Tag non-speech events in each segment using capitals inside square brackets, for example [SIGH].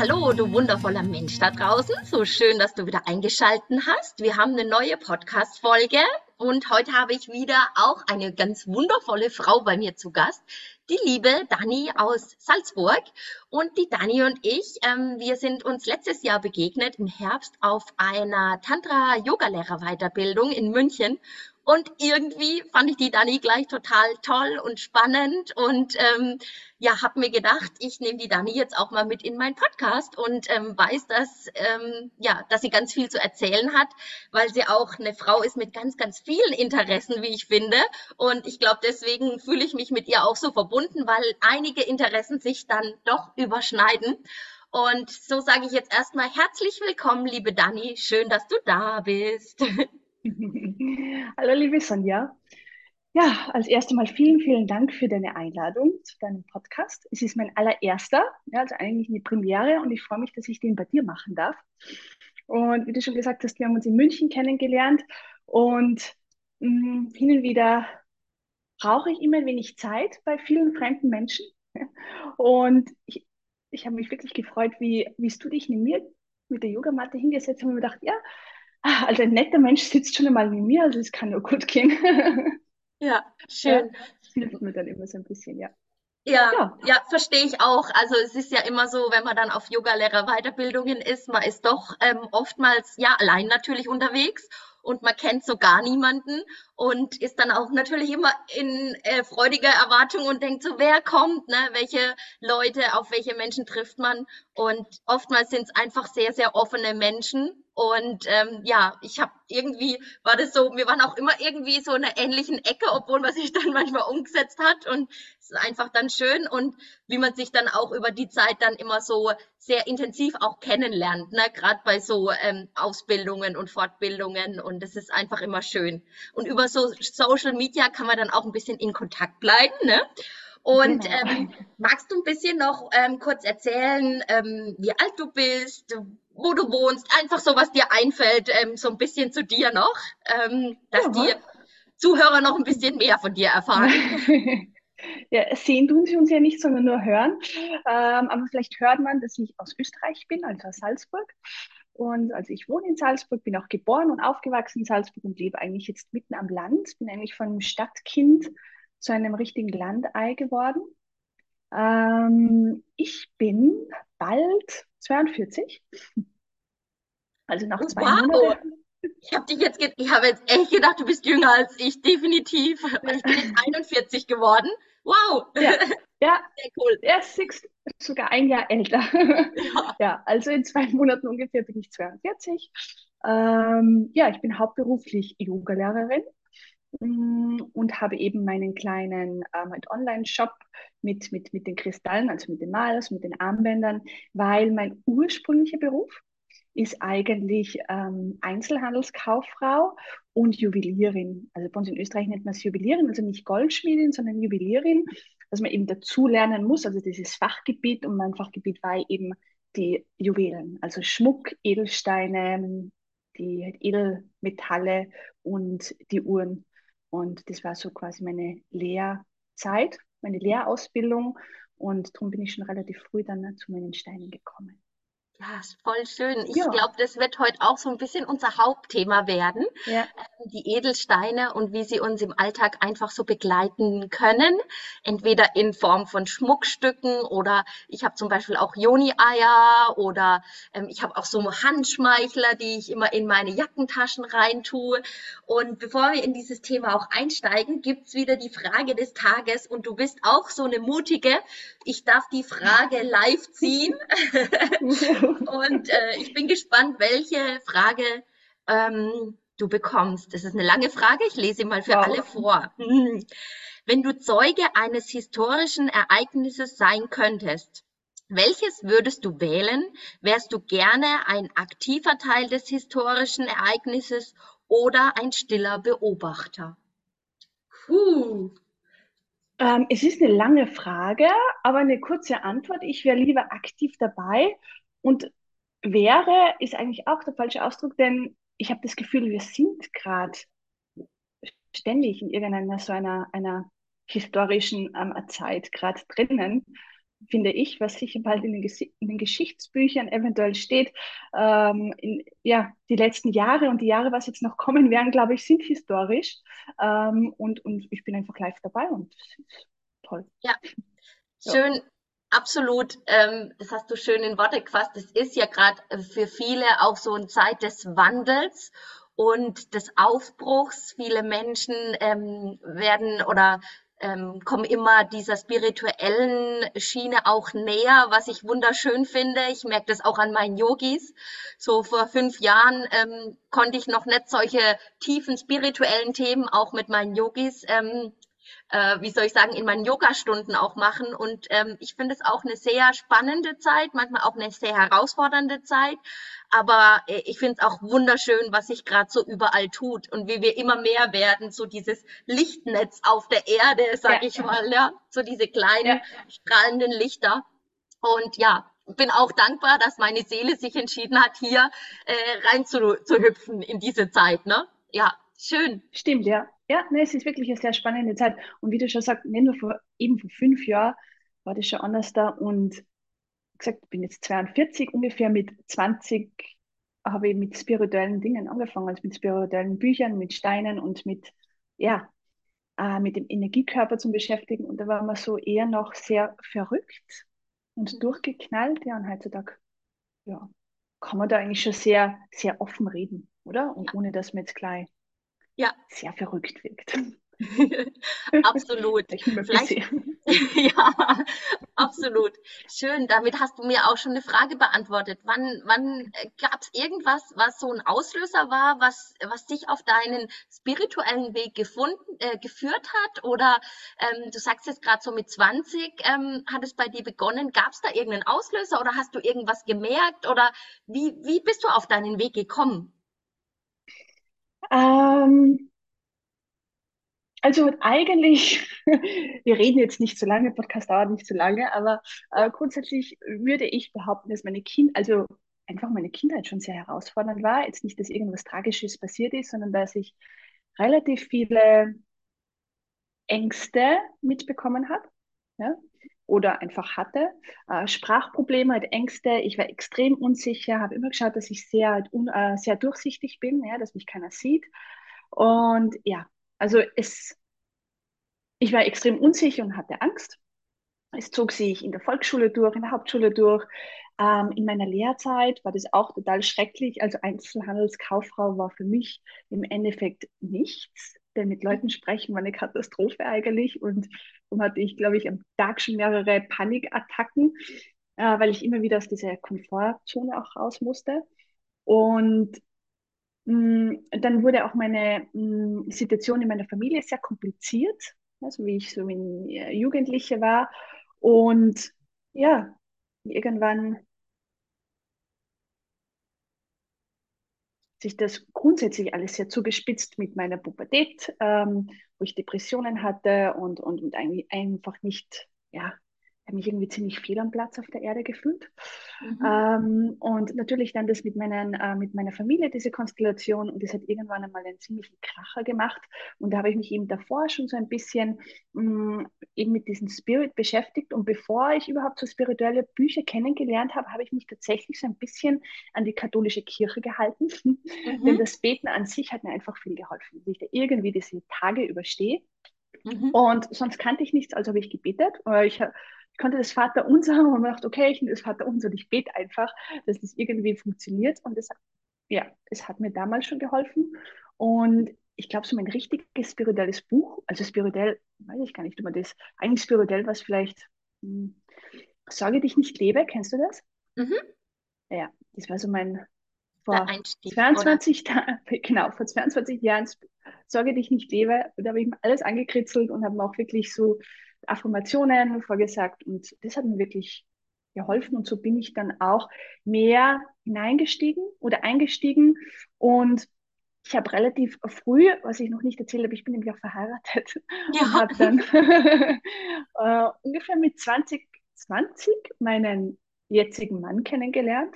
hallo, du wundervoller Mensch da draußen. So schön, dass du wieder eingeschalten hast. Wir haben eine neue Podcast-Folge und heute habe ich wieder auch eine ganz wundervolle Frau bei mir zu Gast, die liebe Dani aus Salzburg. Und die Dani und ich, ähm, wir sind uns letztes Jahr begegnet im Herbst auf einer Tantra-Yoga-Lehrer-Weiterbildung in München. Und irgendwie fand ich die Dani gleich total toll und spannend und ähm, ja, habe mir gedacht, ich nehme die Dani jetzt auch mal mit in meinen Podcast und ähm, weiß, dass ähm, ja, dass sie ganz viel zu erzählen hat, weil sie auch eine Frau ist mit ganz, ganz vielen Interessen, wie ich finde. Und ich glaube, deswegen fühle ich mich mit ihr auch so verbunden, weil einige Interessen sich dann doch überschneiden. Und so sage ich jetzt erstmal herzlich willkommen, liebe Dani. Schön, dass du da bist. [LAUGHS] [LAUGHS] Hallo, liebe Sonja. Ja, als erstes Mal vielen, vielen Dank für deine Einladung zu deinem Podcast. Es ist mein allererster, ja, also eigentlich eine Premiere und ich freue mich, dass ich den bei dir machen darf. Und wie du schon gesagt hast, wir haben uns in München kennengelernt und mh, mm, hin und wieder brauche ich immer ein wenig Zeit bei vielen fremden Menschen. Und ich, ich habe mich wirklich gefreut, wie, wie du dich neben mir mit der Yogamatte hingesetzt hast und mir gedacht, ja, Ah, also ein netter Mensch sitzt schon einmal neben mir, also es kann nur gut gehen. [LAUGHS] Ja, schön. Ja, das hilft mir dann immer so ein bisschen, ja. Ja, ja, ja, verstehe ich auch. Also es ist ja immer so, wenn man dann auf Yogalehrer-Weiterbildungen ist, man ist doch ähm, oftmals ja allein natürlich unterwegs und man kennt so gar niemanden und ist dann auch natürlich immer in äh, freudiger Erwartung und denkt so, wer kommt, ne? welche Leute, auf welche Menschen trifft man und oftmals sind es einfach sehr, sehr offene Menschen und ähm, ja, ich habe irgendwie, war das so, wir waren auch immer irgendwie so in einer ähnlichen Ecke, obwohl man [LAUGHS] sich dann manchmal umgesetzt hat. Und es ist einfach dann schön und wie man sich dann auch über die Zeit dann immer so sehr intensiv auch kennenlernt, ne? gerade bei so ähm, Ausbildungen und Fortbildungen. Und das ist einfach immer schön. Und über so Social Media kann man dann auch ein bisschen in Kontakt bleiben. Ne? Und genau. ähm, magst du ein bisschen noch ähm, kurz erzählen, ähm, wie alt du bist, wo du wohnst, einfach so, was dir einfällt, ähm, so ein bisschen zu dir noch, ähm, dass ja. die Zuhörer noch ein bisschen mehr von dir erfahren. [LAUGHS] Ja, sehen tun sie uns ja nicht, sondern nur hören. Ähm, aber vielleicht hört man, dass ich aus Österreich bin, also aus Salzburg. Und also ich wohne in Salzburg, bin auch geboren und aufgewachsen in Salzburg und lebe eigentlich jetzt mitten am Land. Bin eigentlich von einem Stadtkind zu einem richtigen Landei geworden. Ähm, ich bin bald 42. Also nach zwei wow. Monaten. Ich habe dich jetzt, ich habe jetzt echt gedacht, du bist jünger als ich, definitiv. Ich bin jetzt 41 geworden. Wow. Ja, [LAUGHS] ja. sehr cool. Er ist sogar ein Jahr älter. Ja. [LAUGHS] ja, also in zwei Monaten ungefähr bin ich 42. Ähm, ja, ich bin hauptberuflich Yoga-Lehrerin und habe eben meinen kleinen ähm, halt Online-Shop mit, mit, mit den Kristallen, also mit den Malers, mit den Armbändern, weil mein ursprünglicher Beruf ist eigentlich ähm, Einzelhandelskauffrau und Juwelierin. Also bei uns in Österreich nennt man es Juwelierin, also nicht Goldschmiedin, sondern Juwelierin, dass man eben dazu lernen muss, also dieses Fachgebiet und mein Fachgebiet war eben die Juwelen, also Schmuck, Edelsteine, die halt Edelmetalle und die Uhren und das war so quasi meine Lehrzeit, meine Lehrausbildung. Und darum bin ich schon relativ früh dann zu meinen Steinen gekommen. Ja, ist voll schön. Ich ja. glaube, das wird heute auch so ein bisschen unser Hauptthema werden. Ja. Ähm, die Edelsteine und wie sie uns im Alltag einfach so begleiten können. Entweder in Form von Schmuckstücken oder ich habe zum Beispiel auch Joni-Eier oder ähm, ich habe auch so Handschmeichler, die ich immer in meine Jackentaschen reintue. Und bevor wir in dieses Thema auch einsteigen, gibt's wieder die Frage des Tages und du bist auch so eine mutige. Ich darf die Frage live ziehen. [LAUGHS] [LAUGHS] Und äh, ich bin gespannt, welche Frage ähm, du bekommst. Das ist eine lange Frage. Ich lese sie mal für wow. alle vor. Wenn du Zeuge eines historischen Ereignisses sein könntest, welches würdest du wählen? Wärst du gerne ein aktiver Teil des historischen Ereignisses oder ein stiller Beobachter? Puh. Ähm, es ist eine lange Frage, aber eine kurze Antwort. Ich wäre lieber aktiv dabei und wäre ist eigentlich auch der falsche Ausdruck, denn ich habe das Gefühl, wir sind gerade ständig in irgendeiner so einer, einer historischen ähm, Zeit gerade drinnen. finde ich, was sicher bald in den, in den Geschichtsbüchern eventuell steht. Ähm, in, ja, die letzten Jahre und die Jahre, was jetzt noch kommen werden, glaube ich, sind historisch. Ähm, und, und ich bin einfach live dabei und toll. Ja, schön. Ja. Absolut, ähm, das hast du schön in Worte gefasst. Es ist ja gerade für viele auch so eine Zeit des Wandels und des Aufbruchs. Viele Menschen ähm, werden oder ähm, kommen immer dieser spirituellen Schiene auch näher, was ich wunderschön finde. Ich merke das auch an meinen Yogis. So vor fünf Jahren ähm, konnte ich noch nicht solche tiefen spirituellen Themen auch mit meinen Yogis ähm, äh, wie soll ich sagen, in meinen Yoga-Stunden auch machen. Und ähm, ich finde es auch eine sehr spannende Zeit, manchmal auch eine sehr herausfordernde Zeit. Aber äh, ich finde es auch wunderschön, was sich gerade so überall tut und wie wir immer mehr werden, so dieses Lichtnetz auf der Erde, sag ja. ich mal, ja, so diese kleinen ja. strahlenden Lichter. Und ja, bin auch dankbar, dass meine Seele sich entschieden hat, hier äh, rein zu, zu hüpfen in diese Zeit. Ne? Ja, schön. Stimmt, ja. Ja, nee, es ist wirklich eine sehr spannende Zeit. Und wie du schon sagst, nicht nur vor, eben vor fünf Jahren war das schon anders da. Und wie gesagt, ich bin jetzt 42, ungefähr mit 20 habe ich mit spirituellen Dingen angefangen, also mit spirituellen Büchern, mit Steinen und mit, ja, äh, mit dem Energiekörper zu beschäftigen. Und da war man so eher noch sehr verrückt und mhm. durchgeknallt. Ja, und heutzutage, ja, kann man da eigentlich schon sehr, sehr offen reden, oder? Und ohne dass man jetzt gleich ja. sehr verrückt wirkt. [LAUGHS] absolut. Vielleicht, [LAUGHS] ja, absolut. Schön. Damit hast du mir auch schon eine Frage beantwortet. Wann, wann äh, gab es irgendwas, was so ein Auslöser war, was, was dich auf deinen spirituellen Weg gefunden, äh, geführt hat? Oder ähm, du sagst jetzt gerade so mit 20 ähm, hat es bei dir begonnen. Gab es da irgendeinen Auslöser oder hast du irgendwas gemerkt? Oder wie, wie bist du auf deinen Weg gekommen? Ähm, also eigentlich, [LAUGHS] wir reden jetzt nicht so lange, Podcast dauert nicht so lange, aber äh, grundsätzlich würde ich behaupten, dass meine Kind, also einfach meine Kindheit schon sehr herausfordernd war. Jetzt nicht, dass irgendwas Tragisches passiert ist, sondern dass ich relativ viele Ängste mitbekommen habe. Ja? Oder einfach hatte. Äh, Sprachprobleme, halt Ängste. Ich war extrem unsicher, habe immer geschaut, dass ich sehr, halt äh, sehr durchsichtig bin, ja, dass mich keiner sieht. Und ja, also es, ich war extrem unsicher und hatte Angst. Es zog sich in der Volksschule durch, in der Hauptschule durch. Ähm, in meiner Lehrzeit war das auch total schrecklich. Also Einzelhandelskauffrau war für mich im Endeffekt nichts. Denn mit Leuten sprechen war eine Katastrophe eigentlich. Und dann hatte ich, glaube ich, am Tag schon mehrere Panikattacken, äh, weil ich immer wieder aus dieser Komfortzone auch raus musste. Und Mm, dann wurde auch meine mm, Situation in meiner Familie sehr kompliziert, also wie ich so in äh, Jugendliche war. Und ja, irgendwann sich das grundsätzlich alles sehr zugespitzt mit meiner Pubertät, ähm, wo ich Depressionen hatte und, und, und eigentlich einfach nicht ja, habe mich irgendwie ziemlich fehl am Platz auf der Erde gefühlt. Mhm. Ähm, und natürlich dann das mit, meinen, äh, mit meiner Familie, diese Konstellation. Und das hat irgendwann einmal einen ziemlichen Kracher gemacht. Und da habe ich mich eben davor schon so ein bisschen mh, mm, eben mit diesem Spirit beschäftigt. Und bevor ich überhaupt so spirituelle Bücher kennengelernt habe, habe ich mich tatsächlich so ein bisschen an die katholische Kirche gehalten. [LAUGHS] Mhm. Denn das Beten an sich hat mir einfach viel geholfen, dass ich da irgendwie diese Tage überstehe. Mhm. Und sonst kannte ich nichts, also habe ich gebetet. Ich konnte das Vater unser haben und dachte, okay, ich nehme das Vater unser und ich bete einfach, dass das irgendwie funktioniert. Und das, ja, es hat mir damals schon geholfen. Und ich glaube, so mein richtiges spirituelles Buch, also spirituell, weiß ich gar nicht, ob man das, eigentlich spirituell, was vielleicht, hm, Sorge dich nicht lebe, kennst du das? Mhm. Ja, das war so mein, vor 22, [LAUGHS] genau, vor 22 Jahren Sorge dich nicht lebe, da habe ich mir alles angekritzelt und habe mir auch wirklich so Affirmationen vorgesagt und das hat mir wirklich geholfen und so bin ich dann auch mehr hineingestiegen oder eingestiegen und ich habe relativ früh, was ich noch nicht erzählt habe, ich bin nämlich auch verheiratet ja. und habe dann [LAUGHS] äh, ungefähr mit 20, 20 meinen jetzigen Mann kennengelernt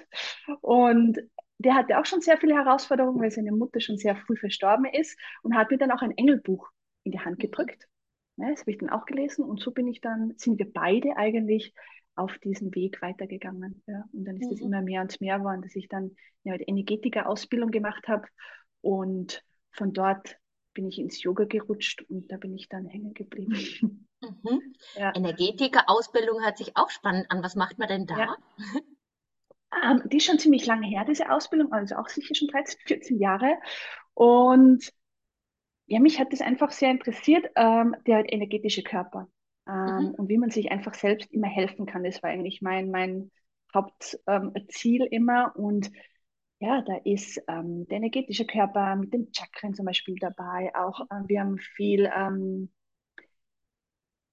und der hatte auch schon sehr viele Herausforderungen, weil seine Mutter schon sehr früh verstorben ist und hat mir dann auch ein Engelbuch in die Hand gedrückt. Ja, das habe ich dann auch gelesen und so bin ich dann, sind wir beide eigentlich auf diesen Weg weitergegangen. Ja. Und dann ist es mhm. immer mehr und mehr geworden, dass ich dann ja, die Energetiker-Ausbildung gemacht habe. Und von dort bin ich ins Yoga gerutscht und da bin ich dann hängen geblieben. Mhm. [LAUGHS] Ja. Energetiker-Ausbildung hört sich auch spannend an. Was macht man denn da? Ja. Ähm, die ist schon ziemlich lange her, diese Ausbildung, also auch sicher schon 13, 14 Jahre. Und ja, mich hat das einfach sehr interessiert, ähm, der energetische Körper. Ähm, mhm. Und wie man sich einfach selbst immer helfen kann. Das war eigentlich mein, mein Hauptziel ähm, immer. Und ja, da ist ähm, der energetische Körper mit den Chakren zum Beispiel dabei. Auch äh, wir haben viel ähm,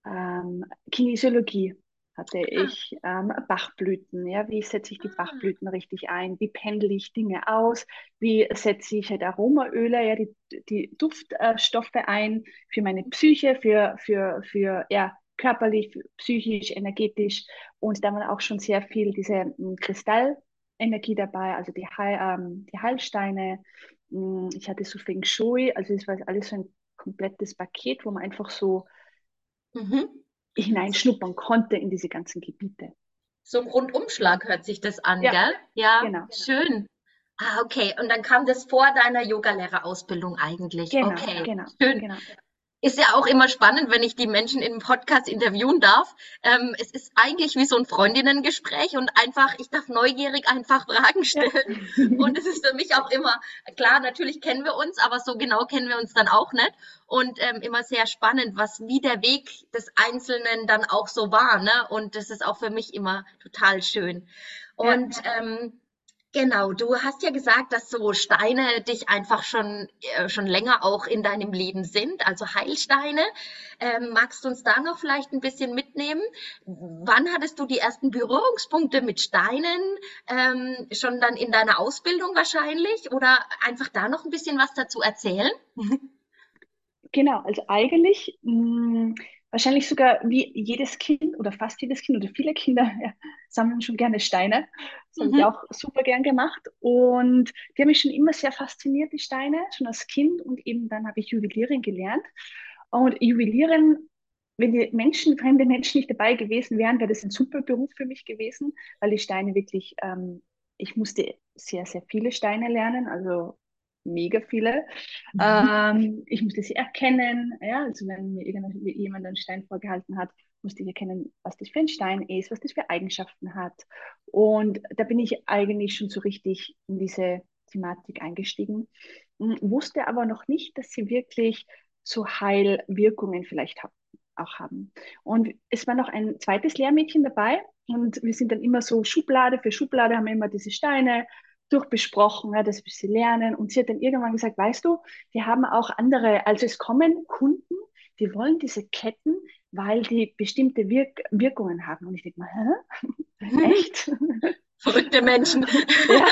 ähm, Kinesiologie hatte ah. ich ähm, Bachblüten. Ja, wie setze ich die ah. Bachblüten richtig ein? Wie pendle ich Dinge aus? Wie setze ich halt Aromaöle, ja, die, die Duftstoffe ein für meine Psyche, für, für, für ja, körperlich, psychisch, energetisch. Und da war auch schon sehr viel diese hm, Kristallenergie dabei, also die, Heil, ähm, die Heilsteine. Hm, ich hatte so Feng Shui, also es war alles so ein komplettes Paket, wo man einfach so mhm. Hineinschnuppern konnte in diese ganzen Gebiete. So ein Rundumschlag hört sich das an, ja, gell? Ja, genau. schön. Ah, okay. Und dann kam das vor deiner Yogalehrerausbildung eigentlich. Genau, okay. genau. Schön. Genau ist ja auch immer spannend, wenn ich die Menschen im Podcast interviewen darf. Ähm, es ist eigentlich wie so ein Freundinnengespräch und einfach, ich darf neugierig einfach Fragen stellen. Ja. Und es ist für mich auch immer, klar, natürlich kennen wir uns, aber so genau kennen wir uns dann auch nicht. Und ähm, immer sehr spannend, was wie der Weg des Einzelnen dann auch so war. Ne? Und das ist auch für mich immer total schön. Und ja. ähm, Genau, du hast ja gesagt, dass so Steine dich einfach schon, äh, schon länger auch in deinem Leben sind, also Heilsteine. Ähm, magst du uns da noch vielleicht ein bisschen mitnehmen? Wann hattest du die ersten Berührungspunkte mit Steinen? Ähm, schon dann in deiner Ausbildung wahrscheinlich? Oder einfach da noch ein bisschen was dazu erzählen? [LAUGHS] Genau, also eigentlich mh, mm, wahrscheinlich sogar wie jedes Kind oder fast jedes Kind oder viele Kinder [LAUGHS] ja, sammeln schon gerne Steine. Das mhm. habe ich auch super gern gemacht. Und die haben mich schon immer sehr fasziniert, die Steine, schon als Kind. Und eben dann habe ich Juwelieren gelernt. Und Juwelieren, wenn die Menschen, fremde Menschen nicht dabei gewesen wären, wäre das ein super Beruf für mich gewesen, weil die Steine wirklich, ähm, ich musste sehr, sehr viele Steine lernen. Also mega viele. Mhm. Ähm, ich musste sie erkennen. Ja, also wenn mir jemand einen Stein vorgehalten hat, musste ich erkennen, was das für ein Stein ist, was das für Eigenschaften hat. Und da bin ich eigentlich schon so richtig in diese Thematik eingestiegen, hm, wusste aber noch nicht, dass sie wirklich so Heilwirkungen vielleicht haben, auch haben. Und es war noch ein zweites Lehrmädchen dabei und wir sind dann immer so Schublade für Schublade haben wir immer diese Steine durchbesprochen, ja, dass wir sie lernen. Und sie hat dann irgendwann gesagt, weißt du, wir haben auch andere, also es kommen Kunden, die wollen diese Ketten, weil die bestimmte Wirk Wirkungen haben. Und ich denke mal, hä? Echt? Verrückte Menschen. [LAUGHS] ja,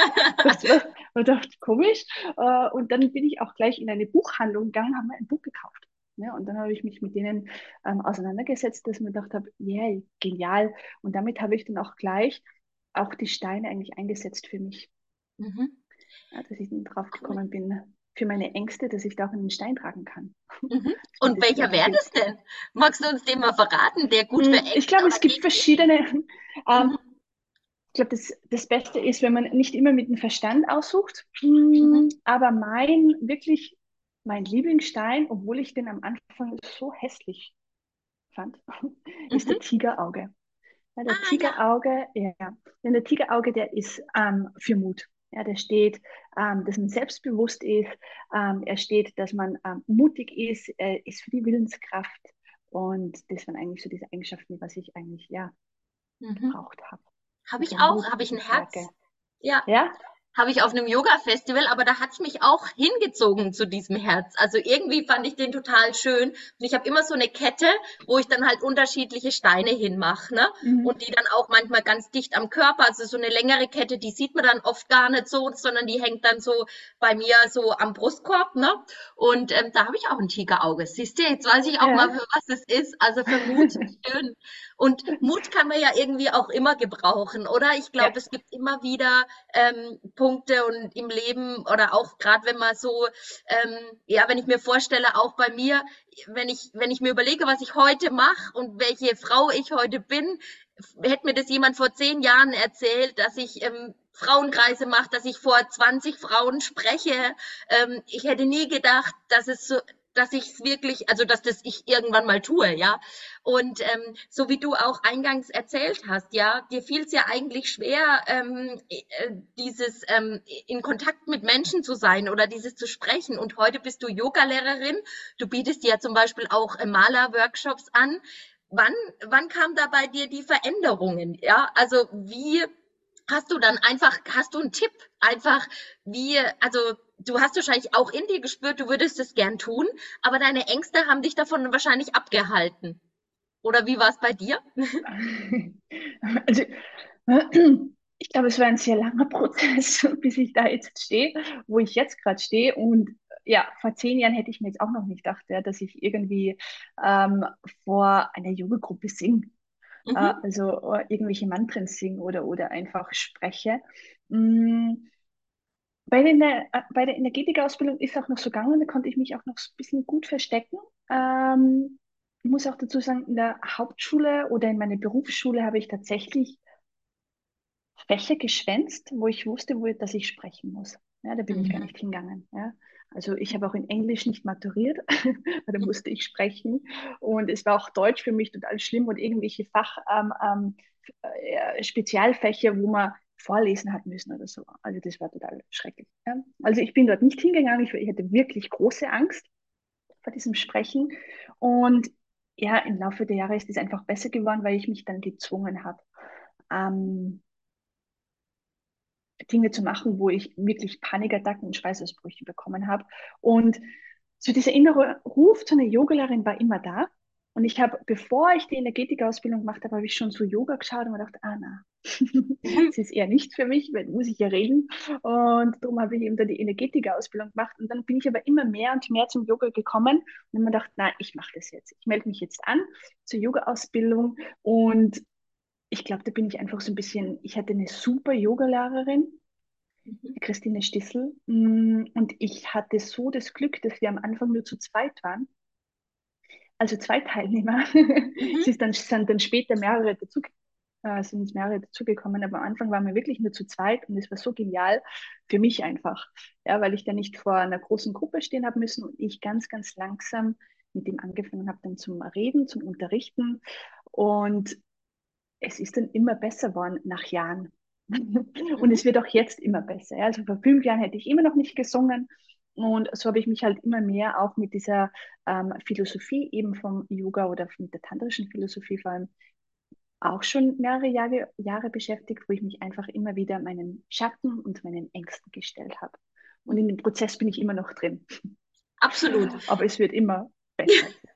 das war, war doch komisch. Äh, und dann bin ich auch gleich in eine Buchhandlung gegangen, haben ein Buch gekauft. Ja, und dann habe ich mich mit denen ähm, auseinandergesetzt, dass ich mir gedacht habe, yeah, genial. Und damit habe ich dann auch gleich auch die Steine eigentlich eingesetzt für mich. Mhm. Ja, dass ich drauf gekommen bin, für meine Ängste, dass ich da auch einen Stein tragen kann. Mhm. [LAUGHS] Und welcher wäre das denn? Magst du uns den mal verraten, der gut für hm, Ängste Ich glaube, es gibt verschiedene. Ähm, mhm. Ich glaube, das, das Beste ist, wenn man nicht immer mit dem Verstand aussucht. Hm, mhm. Aber mein, wirklich, mein Lieblingsstein, obwohl ich den am Anfang so hässlich fand, [LAUGHS] ist der mhm. Tigerauge. Ja, der ah, Tigerauge, ja. ja. Denn der Tigerauge, der ist ähm, für Mut. Ja, da steht, ähm, dass man selbstbewusst ist, ähm, er steht, dass man ähm, mutig ist, er ist für die Willenskraft und das waren eigentlich so diese Eigenschaften, was ich eigentlich ja mhm. gebraucht habe. Habe ich auch, habe ich ein Herz. Ja. ja, habe ich auf einem Yoga-Festival, aber da hat's mich auch hingezogen zu diesem Herz. Also irgendwie fand ich den total schön. Und ich habe immer so eine Kette, wo ich dann halt unterschiedliche Steine hinmache. Ne? Mhm. Und die dann auch manchmal ganz dicht am Körper. Also so eine längere Kette, die sieht man dann oft gar nicht so, sondern die hängt dann so bei mir so am Brustkorb. Ne? Und ähm, da habe ich auch ein Tigerauge. Siehst du, jetzt weiß ich auch ja. mal, für was es ist. Also für Mut, [LAUGHS] schön. Und Mut kann man ja irgendwie auch immer gebrauchen, oder? Ich glaube, ja. es gibt immer wieder ähm, Punkte und im Leben oder auch gerade wenn man so, ähm, ja, wenn ich mir vorstelle, auch bei mir, wenn ich, wenn ich mir überlege, was ich heute mache und welche Frau ich heute bin, hätte mir das jemand vor zehn Jahren erzählt, dass ich ähm, Frauenkreise mache, dass ich vor 20 Frauen spreche. Ähm, ich hätte nie gedacht, dass es so, dass ich es wirklich, also dass das ich irgendwann mal tue, ja. Und ähm, so wie du auch eingangs erzählt hast, ja, dir fiel es ja eigentlich schwer, ähm, äh, dieses ähm, in Kontakt mit Menschen zu sein oder dieses zu sprechen. Und heute bist du Yogalehrerin. Du bietest ja zum Beispiel auch äh, Malerworkshops an. Wann, wann kam da bei dir die Veränderungen? Ja, also wie hast du dann einfach, hast du einen Tipp? Einfach wie, also du hast wahrscheinlich auch in dir gespürt, du würdest es gern tun, aber deine Ängste haben dich davon wahrscheinlich abgehalten. Oder wie war es bei dir? [LAUGHS] Also, ich glaube, es war ein sehr langer Prozess, [LAUGHS] bis ich da jetzt stehe, wo ich jetzt gerade stehe. Und ja, vor zehn Jahren hätte ich mir jetzt auch noch nicht gedacht, ja, dass ich irgendwie ähm, vor einer Jugendgruppe singe. Mhm. Äh, also äh, irgendwelche Mantren singe oder, oder einfach spreche. Mhm bei, den, äh, bei der Energetikausbildung ist auch noch so gegangen, da konnte ich mich auch noch ein bisschen gut verstecken. Ähm, ich muss auch dazu sagen, in der Hauptschule oder in meiner Berufsschule habe ich tatsächlich Fächer geschwänzt, wo ich wusste, wo, dass ich sprechen muss. Ja, da bin mhm. ich gar mhm. nicht hingegangen. Ja. Also ich habe auch in Englisch nicht maturiert, [LAUGHS] weil da musste ich sprechen. Und es war auch Deutsch für mich total schlimm und irgendwelche Fach, ähm, ähm, äh, Spezialfächer, wo man vorlesen hat müssen oder so. Also das war total schrecklich. Ja. Also ich bin dort nicht hingegangen, ich, ich hatte wirklich große Angst vor diesem Sprechen. Und ja, im Laufe der Jahre ist es einfach besser geworden, weil ich mich dann gezwungen habe, ähm, Dinge zu machen, wo ich wirklich Panikattacken und Schweißausbrüche bekommen habe. Und so dieser innere Ruf zu einer Yogalehrerin war immer da. Und ich habe, bevor ich die Energetikausbildung gemacht habe, habe ich schon so Yoga geschaut und mir gedacht, ah na, [LAUGHS] das ist eher nicht für mich, weil muss ich ja reden. Und darum habe ich eben dann die Energetikausbildung gemacht. Und dann bin ich aber immer mehr und mehr zum Yoga gekommen und habe mir gedacht, nein, ich mache das jetzt. Ich melde mich jetzt an zur Yoga-Ausbildung und ich glaube, da bin ich einfach so ein bisschen, ich hatte eine super Yogalehrerin, mhm. Christine Stissel, mm, und ich hatte so das Glück, dass wir am Anfang nur zu zweit waren also zwei Teilnehmer. Mhm. [LAUGHS] es ist dann, sind dann später mehrere dazu, äh, sind mehrere dazugekommen, aber am Anfang waren wir wirklich nur zu zweit und es war so genial für mich einfach, ja, weil ich dann nicht vor einer großen Gruppe stehen habe müssen und ich ganz, ganz langsam mit ihm angefangen habe, dann zum Reden, zum Unterrichten und es ist dann immer besser geworden nach Jahren. [LAUGHS] und es wird auch jetzt immer besser. Ja. Also vor fünf Jahren hätte ich immer noch nicht gesungen und so habe ich mich halt immer mehr auch mit dieser ähm, Philosophie eben vom Yoga oder mit der tantrischen Philosophie vor allem auch schon mehrere Jahre, Jahre beschäftigt, wo ich mich einfach immer wieder meinen Schatten und meinen Ängsten gestellt habe. Und in dem Prozess bin ich immer noch drin. Absolut. [LAUGHS] Aber es wird immer. [LAUGHS]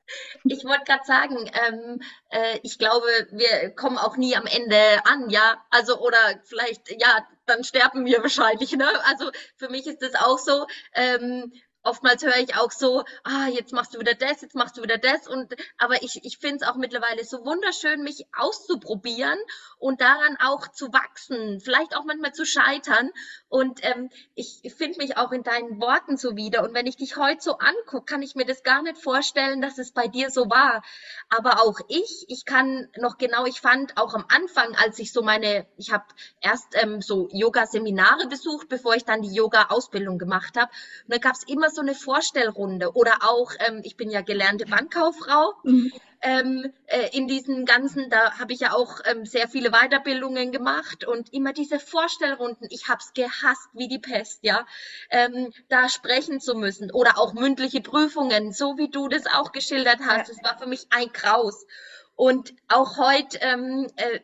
Ich wollte gerade sagen, ähm, äh, ich glaube, wir kommen auch nie am Ende an, ja. Also oder vielleicht, ja, dann sterben wir wahrscheinlich, ne? Also für mich ist das auch so. Ähm, oftmals höre ich auch so, ah, jetzt machst du wieder das, jetzt machst du wieder das. Und aber ich, ich finde es auch mittlerweile so wunderschön, mich auszuprobieren und daran auch zu wachsen, vielleicht auch manchmal zu scheitern. Und ähm, ich finde mich auch in deinen Worten so wieder. Und wenn ich dich heute so angucke, kann ich mir das gar nicht vorstellen, dass es bei dir so war. Aber auch ich, ich kann noch genau, ich fand auch am Anfang, als ich so meine, ich habe erst ähm, so Yoga-Seminare besucht, bevor ich dann die Yoga-Ausbildung gemacht habe. Und da gab es immer so eine Vorstellrunde oder auch, ähm, ich bin ja gelernte Bankkauffrau. Mhm ähm, äh, in diesen ganzen, da habe ich ja auch ähm, sehr viele Weiterbildungen gemacht und immer diese Vorstellrunden, ich habe es gehasst wie die Pest, ja, ähm, da sprechen zu müssen oder auch mündliche Prüfungen, so wie du das auch geschildert hast, das war für mich ein Graus. Und auch heute ähm, äh,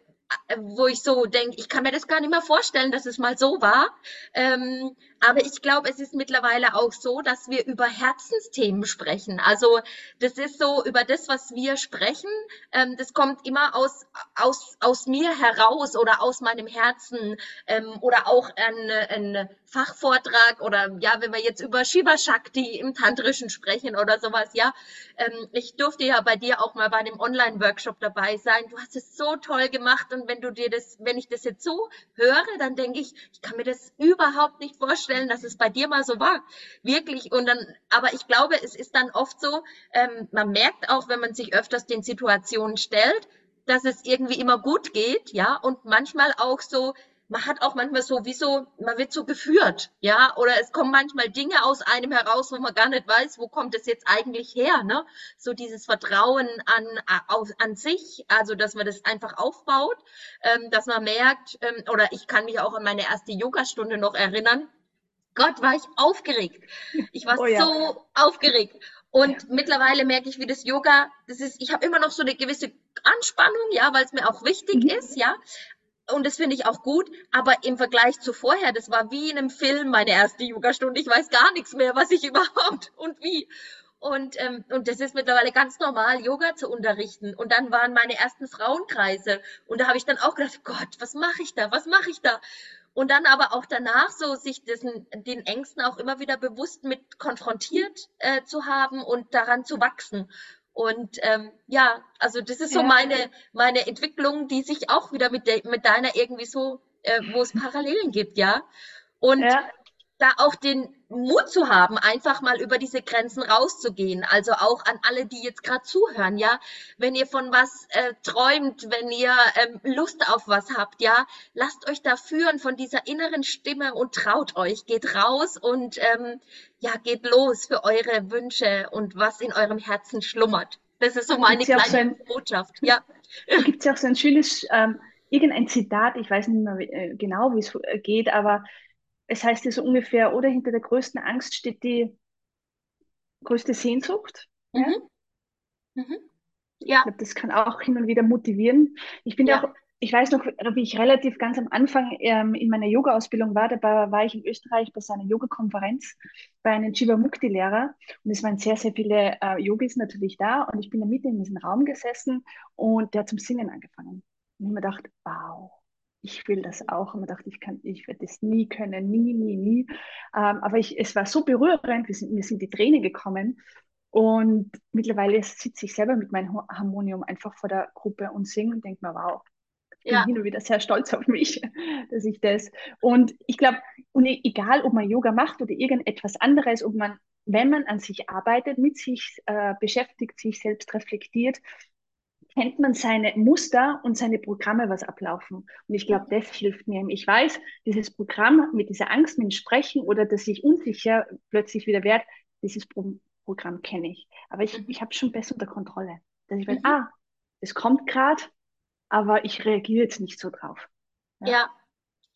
wo ich so denke, ich kann mir das gar nicht mehr vorstellen, dass es mal so war. Ähm, aber ich glaube, es ist mittlerweile auch so, dass wir über Herzensthemen sprechen. Also das ist so über das, was wir sprechen, ähm, das kommt immer aus, aus, aus mir heraus oder aus meinem Herzen ähm, oder auch ein, ein Fachvortrag oder ja, wenn wir jetzt über Shiva Shakti im Tantrischen sprechen oder sowas, ja. Ähm, ich durfte ja bei dir auch mal bei einem Online-Workshop dabei sein. Du hast es so toll gemacht und wenn du dir das, wenn ich das jetzt so höre, dann denke ich, ich kann mir das überhaupt nicht vorstellen vorstellen, dass es bei dir mal so war. Wirklich. Und dann, aber ich glaube, es ist dann oft so, ähm, man merkt auch, wenn man sich öfters den Situationen stellt, dass es irgendwie immer gut geht, ja, und manchmal auch so, man hat auch manchmal so, wie so, man wird so geführt, ja, oder es kommen manchmal Dinge aus einem heraus, wo man gar nicht weiß, wo kommt es jetzt eigentlich her, ne? So dieses Vertrauen an, auf, an sich, also dass man das einfach aufbaut, ähm, dass man merkt, ähm, oder ich kann mich auch an meine erste Yogastunde noch erinnern. Gott, war ich aufgeregt. Ich war oh ja. so aufgeregt. Und ja. mittlerweile merke ich, wie das Yoga, das ist, ich habe immer noch so eine gewisse Anspannung, ja, weil es mir auch wichtig mhm. ist, ja und das finde ich auch gut, aber im Vergleich zu vorher, das war wie in einem Film meine erste Yogastunde. Ich weiß gar nichts mehr, was ich [LAUGHS] überhaupt und wie. Und, ähm, und das ist mittlerweile ganz normal, Yoga zu unterrichten. Und dann waren meine ersten Frauenkreise. Und da habe ich dann auch gedacht, Gott, was mache ich da? Was mache ich da? Und dann aber auch danach so sich dessen, den Ängsten auch immer wieder bewusst mit konfrontiert äh, zu haben und daran zu wachsen. Und ähm, ja, also das ist so ja. meine, meine Entwicklung, die sich auch wieder mit, de mit deiner irgendwie so, äh, wo es Parallelen gibt, ja. Und ja da auch den Mut zu haben, einfach mal über diese Grenzen rauszugehen. Also auch an alle, die jetzt gerade zuhören, ja, wenn ihr von was äh, träumt, wenn ihr ähm, Lust auf was habt, ja, lasst euch da führen von dieser inneren Stimme und traut euch, geht raus und ähm, ja, geht los für eure Wünsche und was in eurem Herzen schlummert. Das ist so meine kleine so ein, Botschaft. Ja. [LAUGHS] Gibt es ja auch so ein schönes, ähm, irgendein Zitat, ich weiß nicht mehr äh, genau, wie es äh, geht, aber es heißt ja so ungefähr, oder hinter der größten Angst steht die größte Sehnsucht. Mhm. Ja. Mhm. ja. Ich glaube, das kann auch hin und wieder motivieren. Ich bin ja auch, ich weiß noch, wie ich relativ ganz am Anfang ähm, in meiner Yoga-Ausbildung war, dabei war ich in Österreich bei so einer Yoga-Konferenz bei einem Jivamukti-Lehrer und es waren sehr, sehr viele äh, Yogis natürlich da und ich bin da mitten in diesem Raum gesessen und der hat zum Singen angefangen. Und ich habe mir gedacht, wow, ich will das auch. Und man dachte, ich kann, ich werde das nie können, nie, nie, nie. Ähm, aber ich, es war so berührend, wir sind, mir sind die Tränen gekommen. Und mittlerweile sitze ich selber mit meinem Harmonium einfach vor der Gruppe und singe und denke mir, wow, ich bin hin und wieder sehr stolz auf mich, [LAUGHS] dass ich das. Und ich glaube, und egal, ob man Yoga macht oder irgendetwas anderes, ob man, wenn man an sich arbeitet, mit sich äh, beschäftigt, sich selbst reflektiert, kennt man seine Muster und seine Programme, was ablaufen. Und ich glaube, das hilft mir. Ich weiß, dieses Programm mit dieser Angst mit dem Sprechen oder dass ich unsicher plötzlich wieder werde, dieses Pro Programm kenne ich. Aber ich, ich habe schon besser unter Kontrolle. Dass ich weiß, mhm. ah, es kommt gerade, aber ich reagiere jetzt nicht so drauf. ja, ja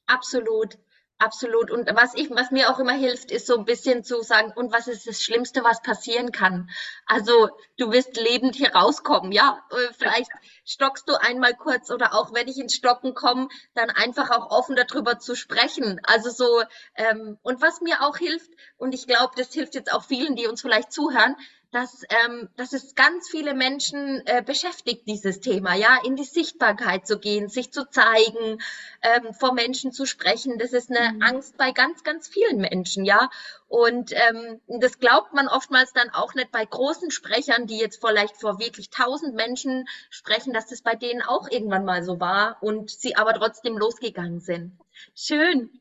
absolut. Absolut. Und was ich, was mir auch immer hilft, ist so ein bisschen zu sagen, und was ist das Schlimmste, was passieren kann? Also, du wirst lebend hier rauskommen, ja? Äh, vielleicht stockst du einmal kurz oder auch wenn ich ins Stocken komme, dann einfach auch offen darüber zu sprechen. Also so, ähm, und was mir auch hilft, und ich glaube, das hilft jetzt auch vielen, die uns vielleicht zuhören, dass, ähm, dass es ganz viele Menschen äh, beschäftigt, dieses Thema, ja, in die Sichtbarkeit zu gehen, sich zu zeigen, ähm, vor Menschen zu sprechen. Das ist eine mhm. Angst bei ganz, ganz vielen Menschen, ja. Und ähm, das glaubt man oftmals dann auch nicht bei großen Sprechern, die jetzt vielleicht vor wirklich tausend Menschen sprechen, dass das bei denen auch irgendwann mal so war und sie aber trotzdem losgegangen sind. Schön.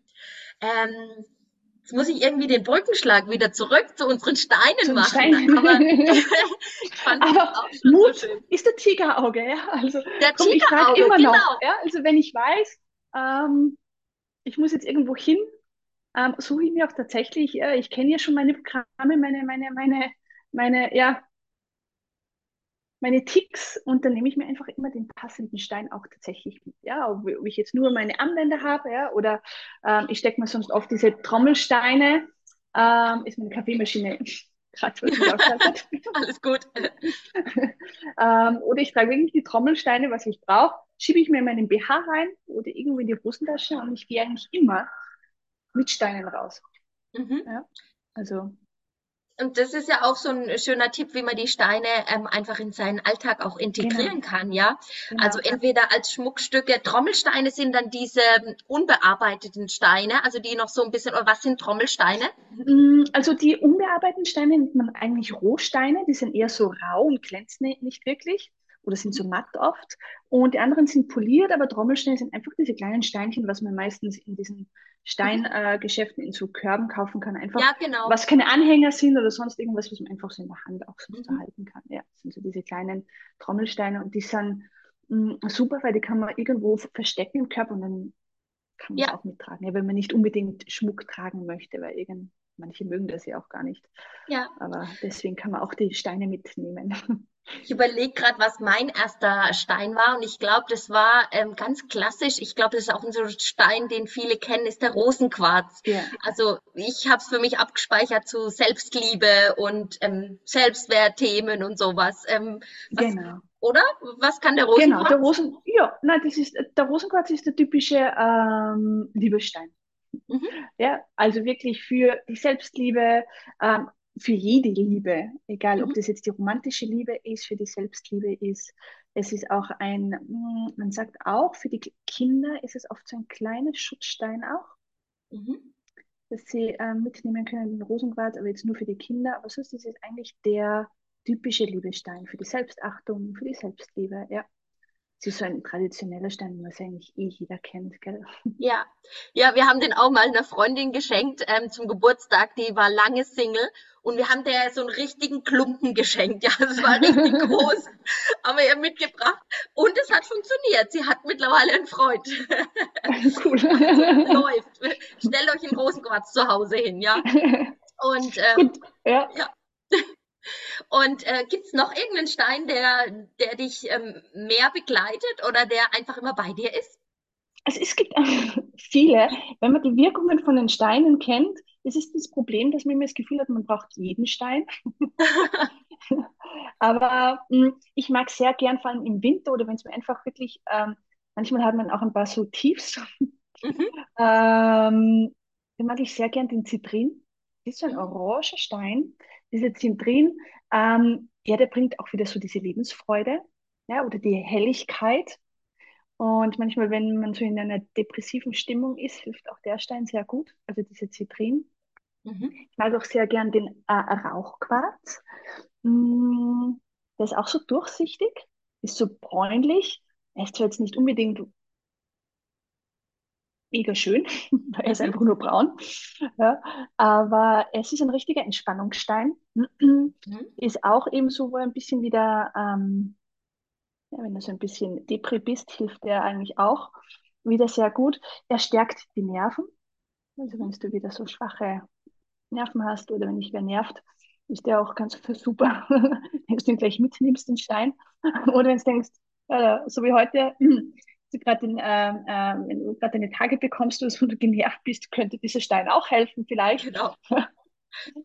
Ähm, Jetzt muss ich irgendwie den Brückenschlag wieder zurück zu unseren Steinen Zum machen. Stein. Aber, [LAUGHS] aber Mut so ist der Tigerauge, ja. Also der komm, Tigerauge, immer genau. noch. Ja? Also wenn ich weiß, ähm, ich muss jetzt irgendwo hin, ähm, suche ich mir auch tatsächlich, äh, ich kenne ja schon meine Programme, meine, meine, meine, meine, ja, meine Ticks und dann nehme ich mir einfach immer den passenden Stein auch tatsächlich mit. Ja, ob, ob ich jetzt nur meine Armbänder habe, ja, oder ähm, ich stecke mir sonst oft diese Trommelsteine, ähm, ist meine Kaffeemaschine [LAUGHS] gerade [LAUGHS] Alles gut. [LAUGHS] ähm, oder ich trage wirklich die Trommelsteine, was ich brauche, schiebe ich mir in meinen BH rein oder irgendwo in die Hosentasche und ich gehe eigentlich immer mit Steinen raus. Mhm. Ja, also und das ist ja auch so ein schöner Tipp, wie man die Steine ähm, einfach in seinen Alltag auch integrieren genau. kann, ja. Genau. Also entweder als Schmuckstücke, Trommelsteine sind dann diese ähm, unbearbeiteten Steine, also die noch so ein bisschen, oder was sind Trommelsteine? Mm, also die unbearbeiteten Steine nennt man eigentlich Rohsteine, die sind eher so rau und glänzen nicht wirklich oder sind so matt oft. Und die anderen sind poliert, aber Trommelsteine sind einfach diese kleinen Steinchen, was man meistens in diesen Steingeschäften mhm. äh, in so Körben kaufen kann. Einfach, ja, genau. was keine Anhänger sind oder sonst irgendwas, was man einfach so in der Hand auch so mhm. halten kann. Ja, das sind so diese kleinen Trommelsteine und die sind mh, mm, super, weil die kann man irgendwo verstecken im Körper und dann kann man Ja, auch mittragen. Ja, wenn man nicht unbedingt Schmuck tragen möchte, weil irgend, manche mögen das ja auch gar nicht. ja. Aber deswegen kann man auch die Steine mitnehmen. Ich überlege gerade, was mein erster Stein war und ich glaube, das war ähm, ganz klassisch. Ich glaube, das ist auch so ein Stein, den viele kennen, ist der Rosenquarz. Ja, Also ich habe es für mich abgespeichert zu Selbstliebe und ähm, Selbstwertthemen und sowas. Ähm, was, genau. oder? Was kann der Genau, der Rosenquarz? Rosen, ja, nein, das ist, der Rosenquarz ist der typische ähm, Liebesstein. Mhm, Ja, also wirklich für die Selbstliebe, ähm, für jede Liebe, egal ob mhm, das jetzt die romantische Liebe ist, für die Selbstliebe ist. Es ist auch ein, mm, man sagt auch, für die Kinder ist es oft so ein kleines Schutzstein auch, mhm. dass sie ähm, mitnehmen können, den Rosenquarz, aber jetzt nur für die Kinder. Aber sonst ist es eigentlich der typische Liebestein für die Selbstachtung, für die Selbstliebe. Ja, ist so ein traditioneller Stein, was eigentlich eh jeder kennt, gell? Ja, ja, wir haben den auch mal einer Freundin geschenkt ähm, zum Geburtstag. Die war lange Single und wir haben der so einen richtigen Klumpen geschenkt. [LAUGHS] Ja, es war richtig [LAUGHS] groß, haben wir ihr mitgebracht und es hat funktioniert. Sie hat mittlerweile einen Freund. [LAUGHS] Cool. Läuft. Stellt euch einen Rosenquarz zu Hause hin, ja. Und ähm, Gut, ja. ja. Und äh, gibt's noch irgendeinen Stein, der, der dich ähm, mehr begleitet oder der einfach immer bei dir ist? Also es gibt [LAUGHS] viele, wenn man die Wirkungen von den Steinen kennt, das ist das Problem, dass man immer das Gefühl hat, man braucht jeden Stein. [LAUGHS] Aber mh, ich mag sehr gern, vor allem im Winter oder wenn es mir einfach wirklich, ähm, manchmal hat man auch ein paar so Tiefs, Mhm, ähm, dann mag ich sehr gern den Zitrin. Das ist so ein mhm, oranger Stein. Dieser Zitrin, ähm, ja, der bringt auch wieder so diese Lebensfreude, ja, oder die Helligkeit. Und manchmal, wenn man so in einer depressiven Stimmung ist, hilft auch der Stein sehr gut, also diese Zitrin. mhm. Ich mag auch sehr gern den äh, Rauchquarz. Mm, der ist auch so durchsichtig, ist so bräunlich. Er ist zwar jetzt nicht unbedingt mega schön, [LAUGHS] weil er ist Mhm, einfach nur braun, ja, aber es ist ein richtiger Entspannungsstein. mhm, Ist auch eben so, wo er ein bisschen wieder, ähm, ja, wenn du so ein bisschen Depri bist, hilft der eigentlich auch wieder sehr gut. Er stärkt die Nerven. Also wenn du wieder so schwache Nerven hast oder wenn dich wer nervt, ist der auch ganz [LAUGHS] super, wenn du den gleich mitnimmst, den Stein. [LAUGHS] Oder wenn du denkst, äh, so wie heute, gerade den, ähm, ähm, wenn du gerade eine Tage bekommst, wo du genervt bist, könnte dieser Stein auch helfen vielleicht. Genau,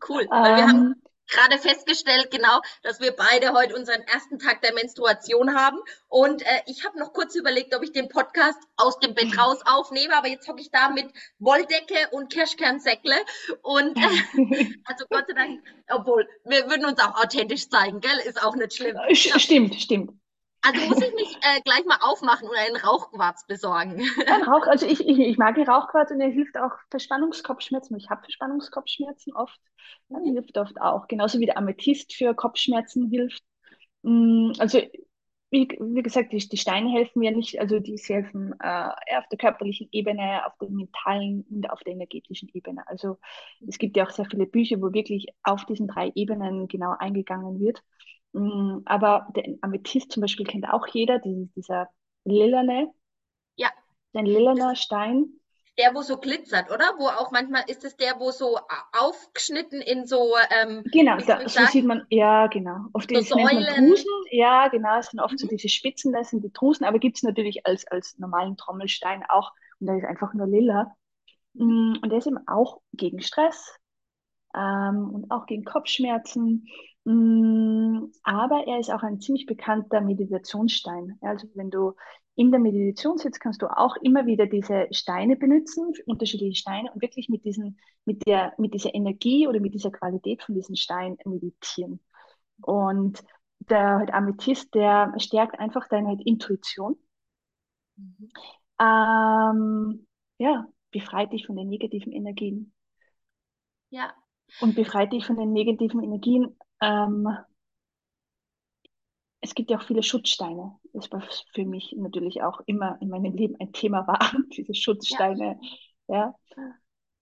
cool. [LAUGHS] Weil wir haben ähm, gerade festgestellt, genau, dass wir beide heute unseren ersten Tag der Menstruation haben. Und äh, ich habe noch kurz überlegt, ob ich den Podcast aus dem Bett [LAUGHS] raus aufnehme, aber jetzt hocke ich da mit Wolldecke und Kirschkernsäckle. Und äh, [LAUGHS] also Gott sei Dank, obwohl, wir würden uns auch authentisch zeigen, gell? Ist auch nicht schlimm. Stimmt, stimmt. Also muss ich mich äh, gleich mal aufmachen und einen Rauchquarz besorgen. Ein Rauch, also ich, ich, ich mag den Rauchquarz und er hilft auch Verspannungskopfschmerzen. Ich habe Verspannungskopfschmerzen oft. Ja, Mhm, hilft oft auch. Genauso wie der Amethyst für Kopfschmerzen hilft. Mm, Also, wie, wie gesagt, die, die Steine helfen mir nicht, also die helfen äh, auf der körperlichen Ebene, auf der mentalen und auf der energetischen Ebene. Also es gibt ja auch sehr viele Bücher, wo wirklich auf diesen drei Ebenen genau eingegangen wird. Mm, Aber den Amethyst zum Beispiel kennt auch jeder, die, dieser lilane, Ja, das lilaner Stein. Der, wo so glitzert, oder? Wo auch manchmal ist es der, wo so aufgeschnitten in so, ähm, Genau, da, so sieht man, ja, genau. Oft so nennt man. Drusen, ja, genau, es sind oft so Mhm. diese Spitzen, das sind die Drusen, aber gibt es natürlich als, als normalen Trommelstein auch. Und da ist einfach nur lila. Mm, Und der ist eben auch gegen Stress ähm, und auch gegen Kopfschmerzen. Mm, Aber er ist auch ein ziemlich bekannter Meditationsstein. Also wenn du in der Meditation sitzt, kannst du auch immer wieder diese Steine benutzen, unterschiedliche Steine und wirklich mit diesen, mit der, mit dieser Energie oder mit dieser Qualität von diesem Stein meditieren. Und der halt Amethyst, der stärkt einfach deine halt Intuition. Mhm. Ähm, ja, befreit dich von den negativen Energien. Ja, Und befreit dich von den negativen Energien. Ähm, es gibt ja auch viele Schutzsteine. Das war für mich natürlich auch immer in meinem Leben ein Thema war, [LAUGHS] diese ja. Schutzsteine. Ja.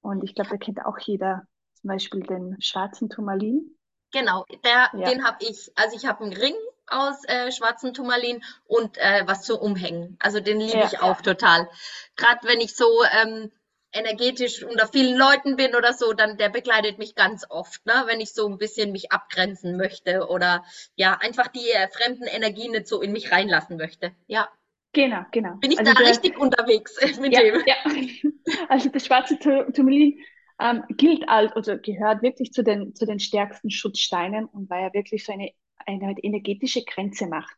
Und ich glaube, da kennt auch jeder zum Beispiel den schwarzen Turmalin. genau, der, Ja, den habe ich. Also ich habe einen Ring aus äh, schwarzem Turmalin und äh, was zu umhängen. Also den liebe ja, ich auch ja. total. Gerade wenn ich so ähm, energetisch unter vielen Leuten bin oder so, dann der begleitet mich ganz oft, ne? wenn ich so ein bisschen mich abgrenzen möchte oder ja, einfach die äh, fremden Energien nicht so in mich reinlassen möchte. Ja. Genau, genau. Bin ich also da der, richtig unterwegs [LAUGHS] mit ja, dem? Ja, [LAUGHS] also das schwarze Turmalin ähm, gilt als, also gehört wirklich zu den, zu den stärksten Schutzsteinen und weil er wirklich so eine, eine energetische Grenze macht.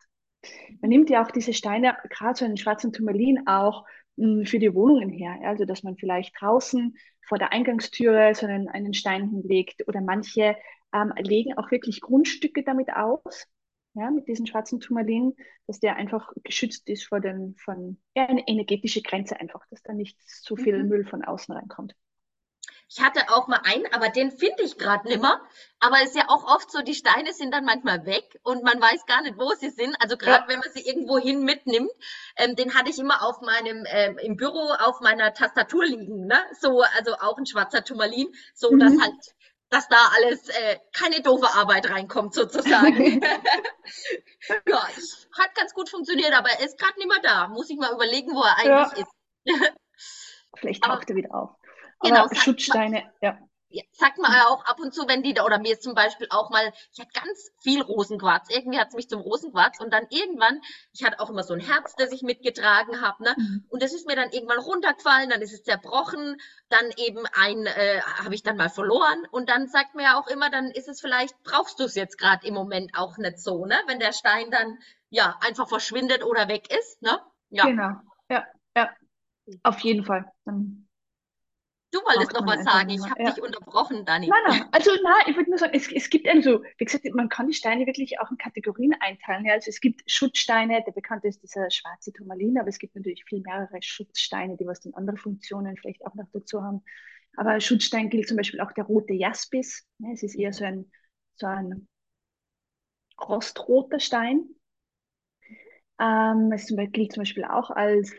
Man nimmt ja auch diese Steine, gerade so einen schwarzen Turmalin, auch für die Wohnungen her. Also, dass man vielleicht draußen vor der Eingangstüre so einen, einen Stein hinlegt oder manche ähm, legen auch wirklich Grundstücke damit aus, ja, mit diesen schwarzen Turmalin, dass der einfach geschützt ist vor den, von, ja, eine energetische Grenze einfach, dass da nicht so viel mhm. Müll von außen reinkommt. Ich hatte auch mal einen, aber den finde ich gerade nimmer. Aber es ist ja auch oft so, die Steine sind dann manchmal weg und man weiß gar nicht, wo sie sind. Also gerade ja. wenn man sie irgendwo hin mitnimmt, ähm, den hatte ich immer auf meinem ähm, im Büro auf meiner Tastatur liegen, ne? So, also auch ein schwarzer Turmalin, so mhm. dass halt dass da alles äh, keine doofe Arbeit reinkommt sozusagen. [LAUGHS] [LAUGHS] ja, hat ganz gut funktioniert, aber er ist gerade nicht mehr da. Muss ich mal überlegen, wo er eigentlich ja. ist. [LAUGHS] Vielleicht taucht er wieder auf. Genau, Aber Schutzsteine, man, ja. ja. Sagt man auch ab und zu, wenn die da, oder mir zum Beispiel auch mal, ich hatte ganz viel Rosenquarz. Irgendwie hat es mich zum Rosenquarz und dann irgendwann, ich hatte auch immer so ein Herz, das ich mitgetragen habe, ne? Mhm. Und das ist mir dann irgendwann runtergefallen, dann ist es zerbrochen, dann eben ein, äh, habe ich dann mal verloren und dann sagt mir ja auch immer, dann ist es vielleicht, brauchst du es jetzt gerade im Moment auch nicht so, ne? Wenn der Stein dann ja einfach verschwindet oder weg ist, ne? Ja. Genau, ja, ja. Auf jeden Fall. Dann Du wolltest noch was sagen. Ich habe ja. dich unterbrochen, Dani. Nein, nein. Also, nein, ich würde nur sagen, es, es gibt also, wie gesagt, man kann die Steine wirklich auch in Kategorien einteilen. Ja. Also, es gibt Schutzsteine, der bekannte ist dieser schwarze Turmalin, aber es gibt natürlich viel mehrere Schutzsteine, die was dann andere Funktionen vielleicht auch noch dazu haben. Aber als Schutzstein gilt zum Beispiel auch der rote Jaspis. Ja, es ist eher so ein, so ein rostroter Stein. Ähm, es gilt zum Beispiel auch als,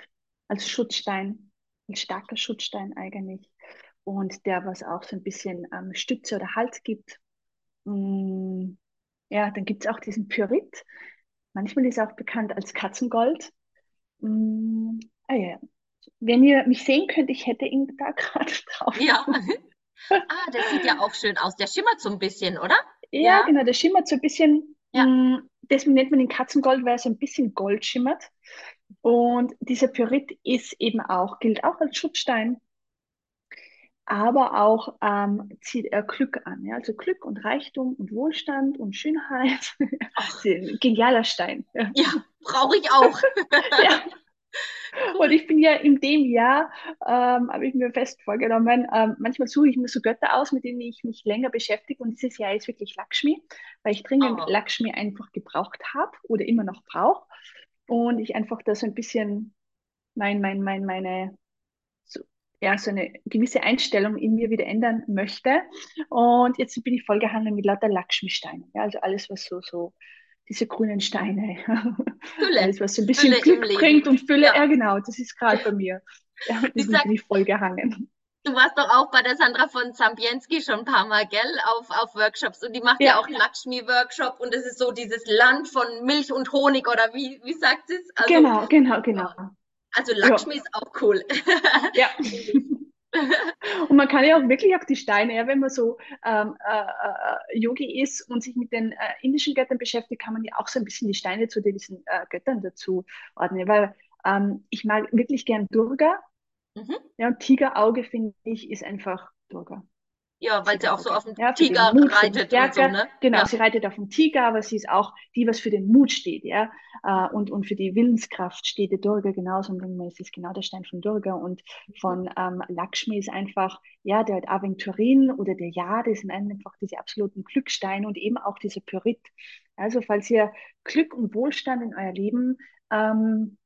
als Schutzstein, ein starker Schutzstein eigentlich und der was auch so ein bisschen ähm, Stütze oder Halt gibt. Mm, ja, dann gibt es auch diesen Pyrit. Manchmal ist er auch bekannt als Katzengold. Mm, ah, ja. Wenn ihr mich sehen könnt, ich hätte ihn da [LAUGHS] gerade drauf. Ja. ah, der sieht ja auch schön aus. Der schimmert so ein bisschen, oder? Ja, ja. genau, der schimmert so ein bisschen. Ja. Mh, mm, deswegen nennt man ihn Katzengold, weil er so ein bisschen Gold schimmert. Und dieser Pyrit ist eben auch, gilt auch als Schutzstein aber auch ähm, zieht er Glück an. Ja? Also Glück und Reichtum und Wohlstand und Schönheit. [LAUGHS] Genialer Stein. Ja, ja brauche ich auch. [LAUGHS] ja. Und ich bin ja in dem Jahr, ähm, habe ich mir fest vorgenommen, ähm, manchmal suche ich mir so Götter aus, mit denen ich mich länger beschäftige. Und dieses Jahr ist wirklich Lakshmi, weil ich dringend oh. Lakshmi einfach gebraucht habe oder immer noch brauche. Und ich einfach da so ein bisschen mein, mein, mein, meine ja, so eine gewisse Einstellung in mir wieder ändern möchte. Und jetzt bin ich vollgehangen mit lauter Lakshmi-Steinen. Ja, also alles, was so, so, diese grünen Steine. [LAUGHS] Fülle. Alles, was so ein bisschen Fülle Glück bringt und Fülle. Ja, ja genau, das ist gerade bei mir. Ja, das bin ich vollgehangen. Du warst doch auch bei der Sandra von Zampienski schon ein paar Mal, gell, auf, auf Workshops. Und die macht ja, ja auch einen Lakshmi-Workshop und es ist so dieses Land von Milch und Honig oder wie, wie sagt sie es? Also, genau, genau, genau. Also Lakshmi ja. ist auch cool. [LAUGHS] Ja. und man kann ja auch wirklich auf die Steine, ja, wenn man so ähm, äh, äh, Yogi ist und sich mit den äh, indischen Göttern beschäftigt, kann man ja auch so ein bisschen die Steine zu diesen äh, Göttern dazu ordnen. Weil ähm, ich mag wirklich gern Durga. Mhm. Ja, und Tigerauge, finde ich, ist einfach Durga. Ja, weil sie auch so auf dem ja, Tiger reitet und so, ne? Genau, ja. sie reitet auf dem Tiger, aber sie ist auch die, was für den Mut steht, ja. Äh, und, und für die Willenskraft steht der Durga genauso. Und es ist genau der Stein von Durga. Und von ähm, Lakshmi ist einfach, ja, der Aventurin oder der Jade sind einfach diese absoluten Glücksteine und eben auch dieser Pyrit. Also, falls ihr Glück und Wohlstand in euer Leben ähm,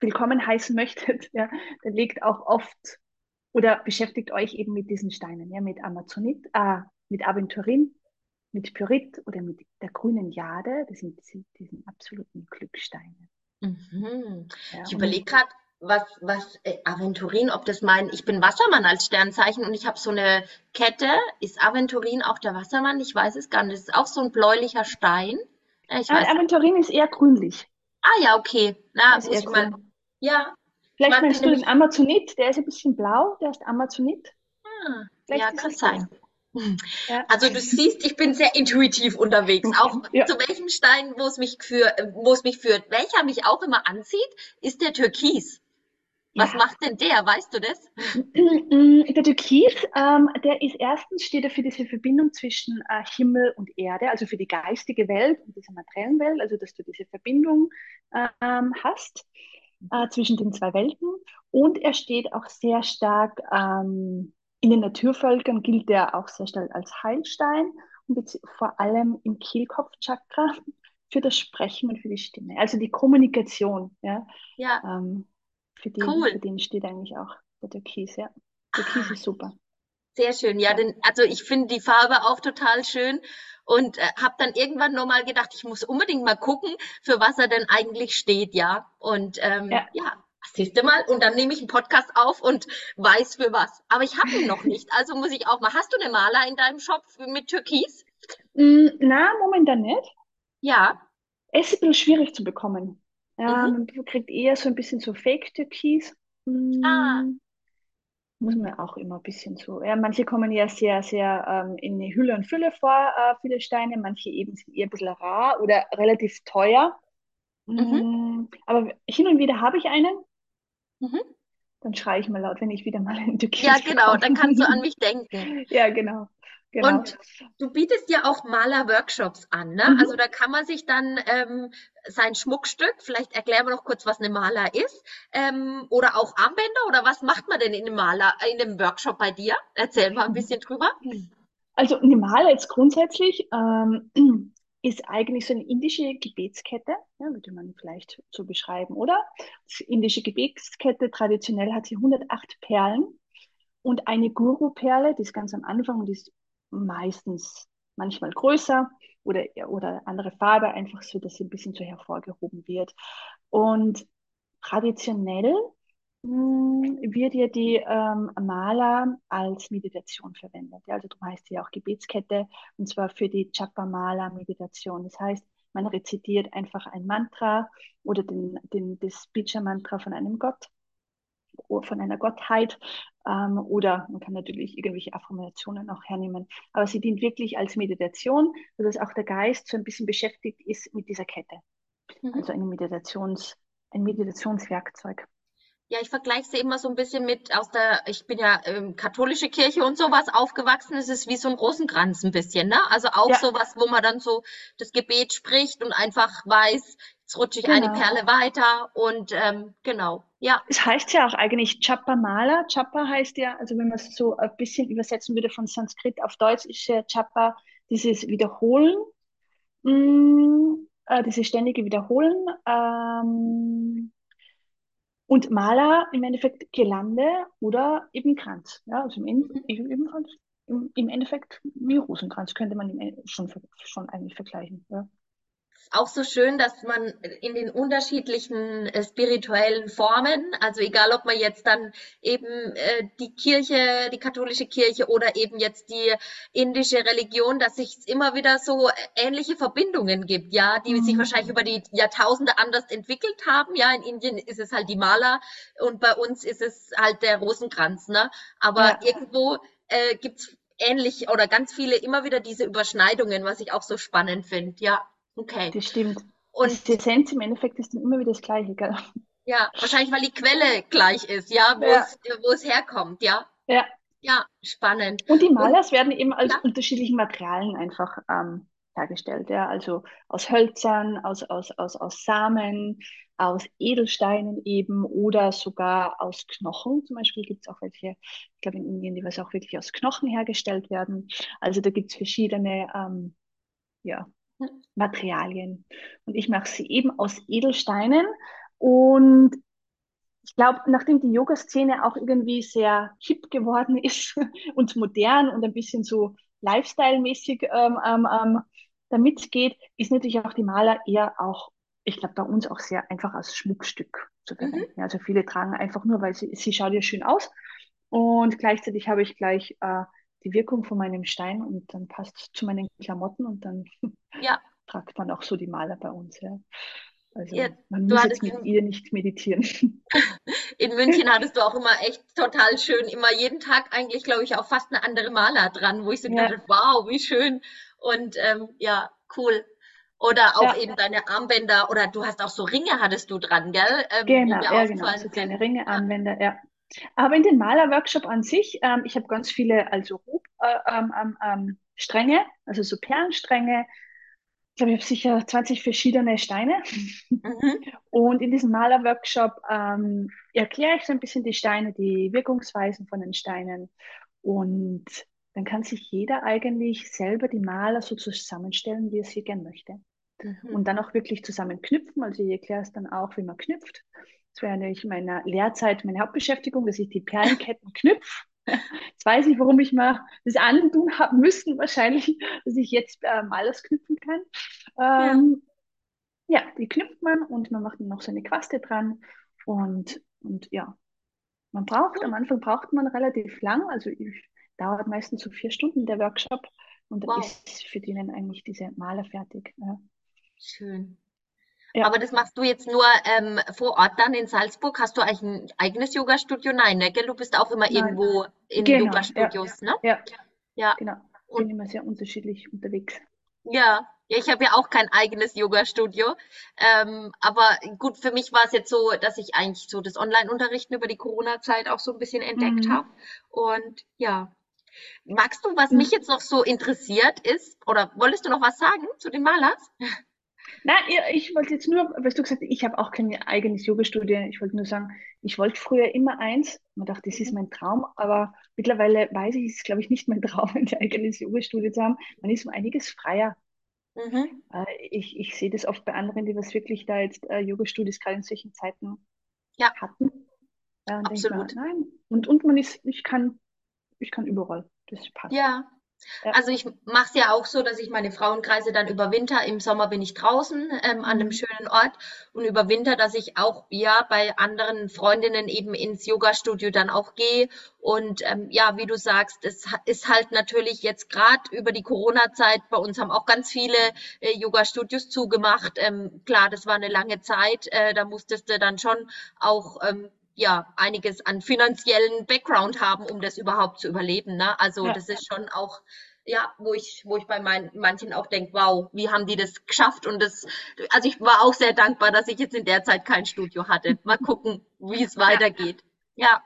willkommen heißen möchtet, [LAUGHS] ja, dann legt auch oft oder beschäftigt euch eben mit diesen Steinen, ja, mit Amazonit, äh, mit Aventurin, mit Pyrit oder mit der grünen Jade. Das sind diese, absoluten Glücksteine. Mhm. Ja, ich überlege gerade, was, was äh, Aventurin, ob das mein, ich bin Wassermann als Sternzeichen und ich habe so eine Kette. Ist Aventurin auch der Wassermann? Ich weiß es gar nicht. Das ist auch so ein bläulicher Stein. Ich Ah, weiß. Aventurin ist eher grünlich. Ah ja, okay. Na, Ist muss ich mal. Ja, Vielleicht meinst du den. Amazonit, der ist ein bisschen blau, der ist Amazonit. Ah, ja, kann sein. Ja. [LAUGHS] Also du siehst, ich bin sehr intuitiv unterwegs. Auch Okay. [LAUGHS] Ja. zu welchem Stein, wo es mich für, wo es mich führt. Welcher mich auch immer anzieht, ist der Türkis. Was Ja. macht denn der? Weißt du das? [CLEARS THROAT] Der Türkis, ähm, der ist erstens, steht er für diese Verbindung zwischen äh, Himmel und Erde, also für die geistige Welt und diese materiellen Welt, also dass du diese Verbindung ähm, hast äh, zwischen den zwei Welten. Und er steht auch sehr stark, ähm, in den Naturvölkern gilt er auch sehr stark als Heilstein und vor allem im Kehlkopfchakra [LAUGHS] für das Sprechen und für die Stimme, also die Kommunikation, ja. Ja, Ähm, für den, cool. für den steht eigentlich auch der Türkis, ja. Türkis Ah, ist super. Sehr schön. Ja, denn, also ich finde die Farbe auch total schön und äh, habe dann irgendwann nochmal gedacht, ich muss unbedingt mal gucken, für was er denn eigentlich steht, ja. Und ähm, Ja. ja, siehst du mal, und dann nehme ich einen Podcast auf und weiß für was. Aber ich habe ihn noch nicht, also muss ich auch mal. Hast du eine Maler in deinem Shop mit Türkis? Mm, Na, momentan nicht. Ja. Es ist ein bisschen schwierig zu bekommen. Ja, Mhm. man kriegt eher so ein bisschen so Fake-Türkis. Ah, Mm, muss man auch immer ein bisschen so. Ja, manche kommen ja sehr, sehr ähm, in eine Hülle und Fülle vor, äh, viele Steine. Manche eben sind eher ein bisschen rar oder relativ teuer. mhm. Mm, aber hin und wieder habe ich einen. Mhm. Dann schreie ich mal laut, wenn ich wieder mal einen Ja, Türkis genau, dann kannst du an bekomme. mich denken. [LAUGHS] Ja, genau. Genau. Und du bietest ja auch Maler-Workshops an, ne? Mhm. Also da kann man sich dann ähm, sein Schmuckstück, vielleicht erklären wir noch kurz, was eine Maler ist, ähm, oder auch Armbänder, oder was macht man denn in einem Maler, in einem Workshop bei dir? Erzähl mal ein bisschen drüber. Also eine Mala jetzt grundsätzlich ähm, [CLEARS THROAT] ist eigentlich so eine indische Gebetskette, ja, würde man vielleicht so beschreiben, oder? Die indische Gebetskette traditionell hat sie 108 Perlen und eine Guru-Perle, die ist ganz am Anfang und ist meistens manchmal größer oder, oder andere Farbe, einfach so, dass sie ein bisschen so hervorgehoben wird. Und traditionell mh, wird ja die ähm, Mala als Meditation verwendet. Ja, also darum heißt sie ja auch Gebetskette und zwar für die Japa-Mala-Meditation. Das heißt, man rezitiert einfach ein Mantra oder den, den, das Bija-Mantra von einem Gott von einer Gottheit ähm, oder man kann natürlich irgendwelche Affirmationen auch hernehmen. Aber sie dient wirklich als Meditation, sodass auch der Geist so ein bisschen beschäftigt ist mit dieser Kette. Mhm. Also eine Meditations, ein Meditationswerkzeug. Ja, ich vergleiche sie immer so ein bisschen mit aus der, ich bin ja ähm, katholische Kirche und sowas aufgewachsen. Es ist wie so ein Rosenkranz ein bisschen, ne? Also auch Ja, sowas, wo man dann so das Gebet spricht und einfach weiß, jetzt rutsche ich eine genau. Perle weiter und ähm, genau, ja. Es heißt ja auch eigentlich Chapa Mala. Chapa heißt ja, also wenn man es so ein bisschen übersetzen würde von Sanskrit auf Deutsch, ist ja Chapa dieses Wiederholen, mm, äh, dieses ständige Wiederholen. Ähm, und Mala im Endeffekt Girlande oder eben Kranz. Ja, also im, End, Mhm. im, im Endeffekt wie Rosenkranz könnte man im End- schon, schon eigentlich vergleichen. Ja. Auch so schön, dass man in den unterschiedlichen äh, spirituellen Formen, also egal ob man jetzt dann eben äh, die Kirche, die katholische Kirche oder eben jetzt die indische Religion, dass sich immer wieder so ähnliche Verbindungen gibt, ja, die sich wahrscheinlich Mhm. über die Jahrtausende anders entwickelt haben. Ja, in Indien ist es halt die Mala und bei uns ist es halt der Rosenkranz, ne? Aber Ja, irgendwo äh, gibt's ähnlich oder ganz viele immer wieder diese Überschneidungen, was ich auch so spannend finde. Ja, okay. das stimmt. Und Die Essenz im Endeffekt ist dann immer wieder das Gleiche, gell? ja, wahrscheinlich, weil die Quelle gleich ist, ja, wo Ja, es, wo es herkommt, ja. ja. Ja, spannend. Und die Und Malas werden eben aus ja, unterschiedlichen Materialien einfach ähm, hergestellt, ja. Also aus Hölzern, aus, aus, aus, aus Samen, aus Edelsteinen eben oder sogar aus Knochen. Zum Beispiel gibt es auch welche, ich glaube in Indien, die was auch wirklich aus Knochen hergestellt werden. Also da gibt es verschiedene ähm, ja, Materialien. Und ich mache sie eben aus Edelsteinen. Und ich glaube, nachdem die Yoga-Szene auch irgendwie sehr hip geworden [LAUGHS] ist und modern und ein bisschen so Lifestyle-mäßig ähm, ähm, ähm, damit geht, ist natürlich auch die Maler eher auch, ich glaube, bei uns auch sehr einfach als Schmuckstück zu mhm, verwenden. Ja, Also viele tragen einfach nur, weil sie, sie schaut ja schön aus. Und gleichzeitig habe ich gleich äh, die Wirkung von meinem Stein und dann passt es zu meinen Klamotten und dann ja, [LAUGHS] tragt man auch so die Maler bei uns. Ja. Also Ja, man du muss jetzt mit in, ihr nicht meditieren. [LAUGHS] in München hattest du auch immer echt total schön, immer jeden Tag eigentlich, glaube ich, auch fast eine andere Maler dran, wo ich so gedacht Ja, habe, wow, wie schön. Und ähm, ja, cool. Oder auch ja, eben deine Armbänder oder du hast auch so Ringe hattest du dran, gell? Ähm, genau, ja, genau, so kleine Ringe, Armbänder, ja. Aber in den Malerworkshop an sich, ähm, ich habe ganz viele, also Hub, äh, ähm, ähm, ähm, Stränge, also so Perlenstränge. Ich glaube, ich habe sicher 20 verschiedene Steine. mhm. [LAUGHS] Und in diesem Malerworkshop ähm, erkläre ich so ein bisschen die Steine, die Wirkungsweisen von den Steinen. Und dann kann sich jeder eigentlich selber die Maler so zusammenstellen, wie er sie gern möchte. Mhm. Und dann auch wirklich zusammenknüpfen. Also ich erkläre es dann auch, wie man knüpft. In meiner Lehrzeit meine Hauptbeschäftigung, dass ich die Perlenketten knüpfe. [LAUGHS] Jetzt weiß ich, warum ich mal das antun haben müssen, wahrscheinlich, dass ich jetzt äh, Malers knüpfen kann. Ja, Ähm, ja, die knüpft man und man macht dann noch so eine Quaste dran. Und, und ja, man braucht, am. Anfang braucht man relativ lang, also ich, dauert meistens so vier Stunden der Workshop und dann Wow, ist für die dann eigentlich diese Maler fertig. Ja, schön. Ja Aber das machst du jetzt nur ähm, vor Ort dann in Salzburg? Hast du eigentlich ein eigenes Yoga-Studio? Nein, ne, gell? Du bist auch immer nein, irgendwo in genau, ja, Yoga-Studios, ne? ja, Ja. genau. Und Bin immer sehr unterschiedlich unterwegs. ja, ja, ich habe ja auch kein eigenes Yoga-Studio. Ähm, aber gut, für mich war es jetzt so, dass ich eigentlich so das Online-Unterrichten über die Corona-Zeit auch so ein bisschen entdeckt habe. Mhm. Und ja, magst du, was mich Mhm. jetzt noch so interessiert ist, oder wolltest du noch was sagen zu den Malers? Nein, ich wollte jetzt nur, weil du gesagt hast, ich habe auch kein eigenes Yoga-Studio. Ich wollte nur sagen, ich wollte früher immer eins. Man dachte, das ist Mhm. mein Traum, aber mittlerweile weiß ich, es ist, glaube ich, nicht mein [LAUGHS] Traum, ein eigenes Yoga-Studio zu haben. Man ist um einiges freier. Mhm. Äh, ich, ich sehe das oft bei anderen, die was wirklich da jetzt äh, Yoga-Studios gerade in solchen Zeiten Ja, hatten. Äh, absolut. nein. Und, und man ist, ich kann, ich kann überall. Das passt. Ja. Ja. Also ich mache es ja auch so, dass ich meine Frauenkreise dann über Winter, im Sommer bin ich draußen ähm, an einem Mhm. schönen Ort und über Winter, dass ich auch ja bei anderen Freundinnen eben ins Yoga-Studio dann auch gehe. Und ähm, ja, wie du sagst, es ist halt natürlich jetzt gerade über die Corona-Zeit, bei uns haben auch ganz viele äh, Yoga-Studios zugemacht. Ähm, klar, das war eine lange Zeit, äh, da musstest du dann schon auch ähm, ja, einiges an finanziellen Background haben, um das überhaupt zu überleben, ne? Also Ja. das ist schon auch, ja, wo ich, wo ich bei mein, manchen auch denke, wow, wie haben die das geschafft? Und das, also ich war auch sehr dankbar, dass ich jetzt in der Zeit kein Studio hatte. Mal gucken, wie es weitergeht. Ja.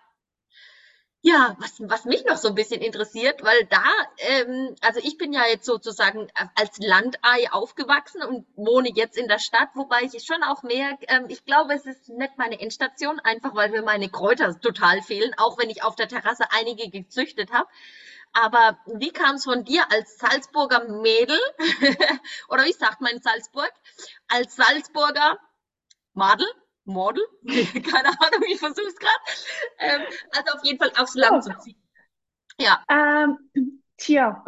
Ja, was, was mich noch so ein bisschen interessiert, weil da, ähm, also ich bin ja jetzt sozusagen als Landei aufgewachsen und wohne jetzt in der Stadt, wobei ich schon auch merke, ähm, ich glaube, es ist nicht meine Endstation, einfach weil mir meine Kräuter total fehlen, auch wenn ich auf der Terrasse einige gezüchtet habe. Aber wie kam es von dir als Salzburger Mädel, [LAUGHS] oder wie sagt man in Salzburg, als Salzburger Madel? Model? [LAUGHS] Keine Ahnung, ich versuche es gerade. Ähm, also auf jeden Fall aufs Land Ja. zu ziehen. Ja, Ähm, tja,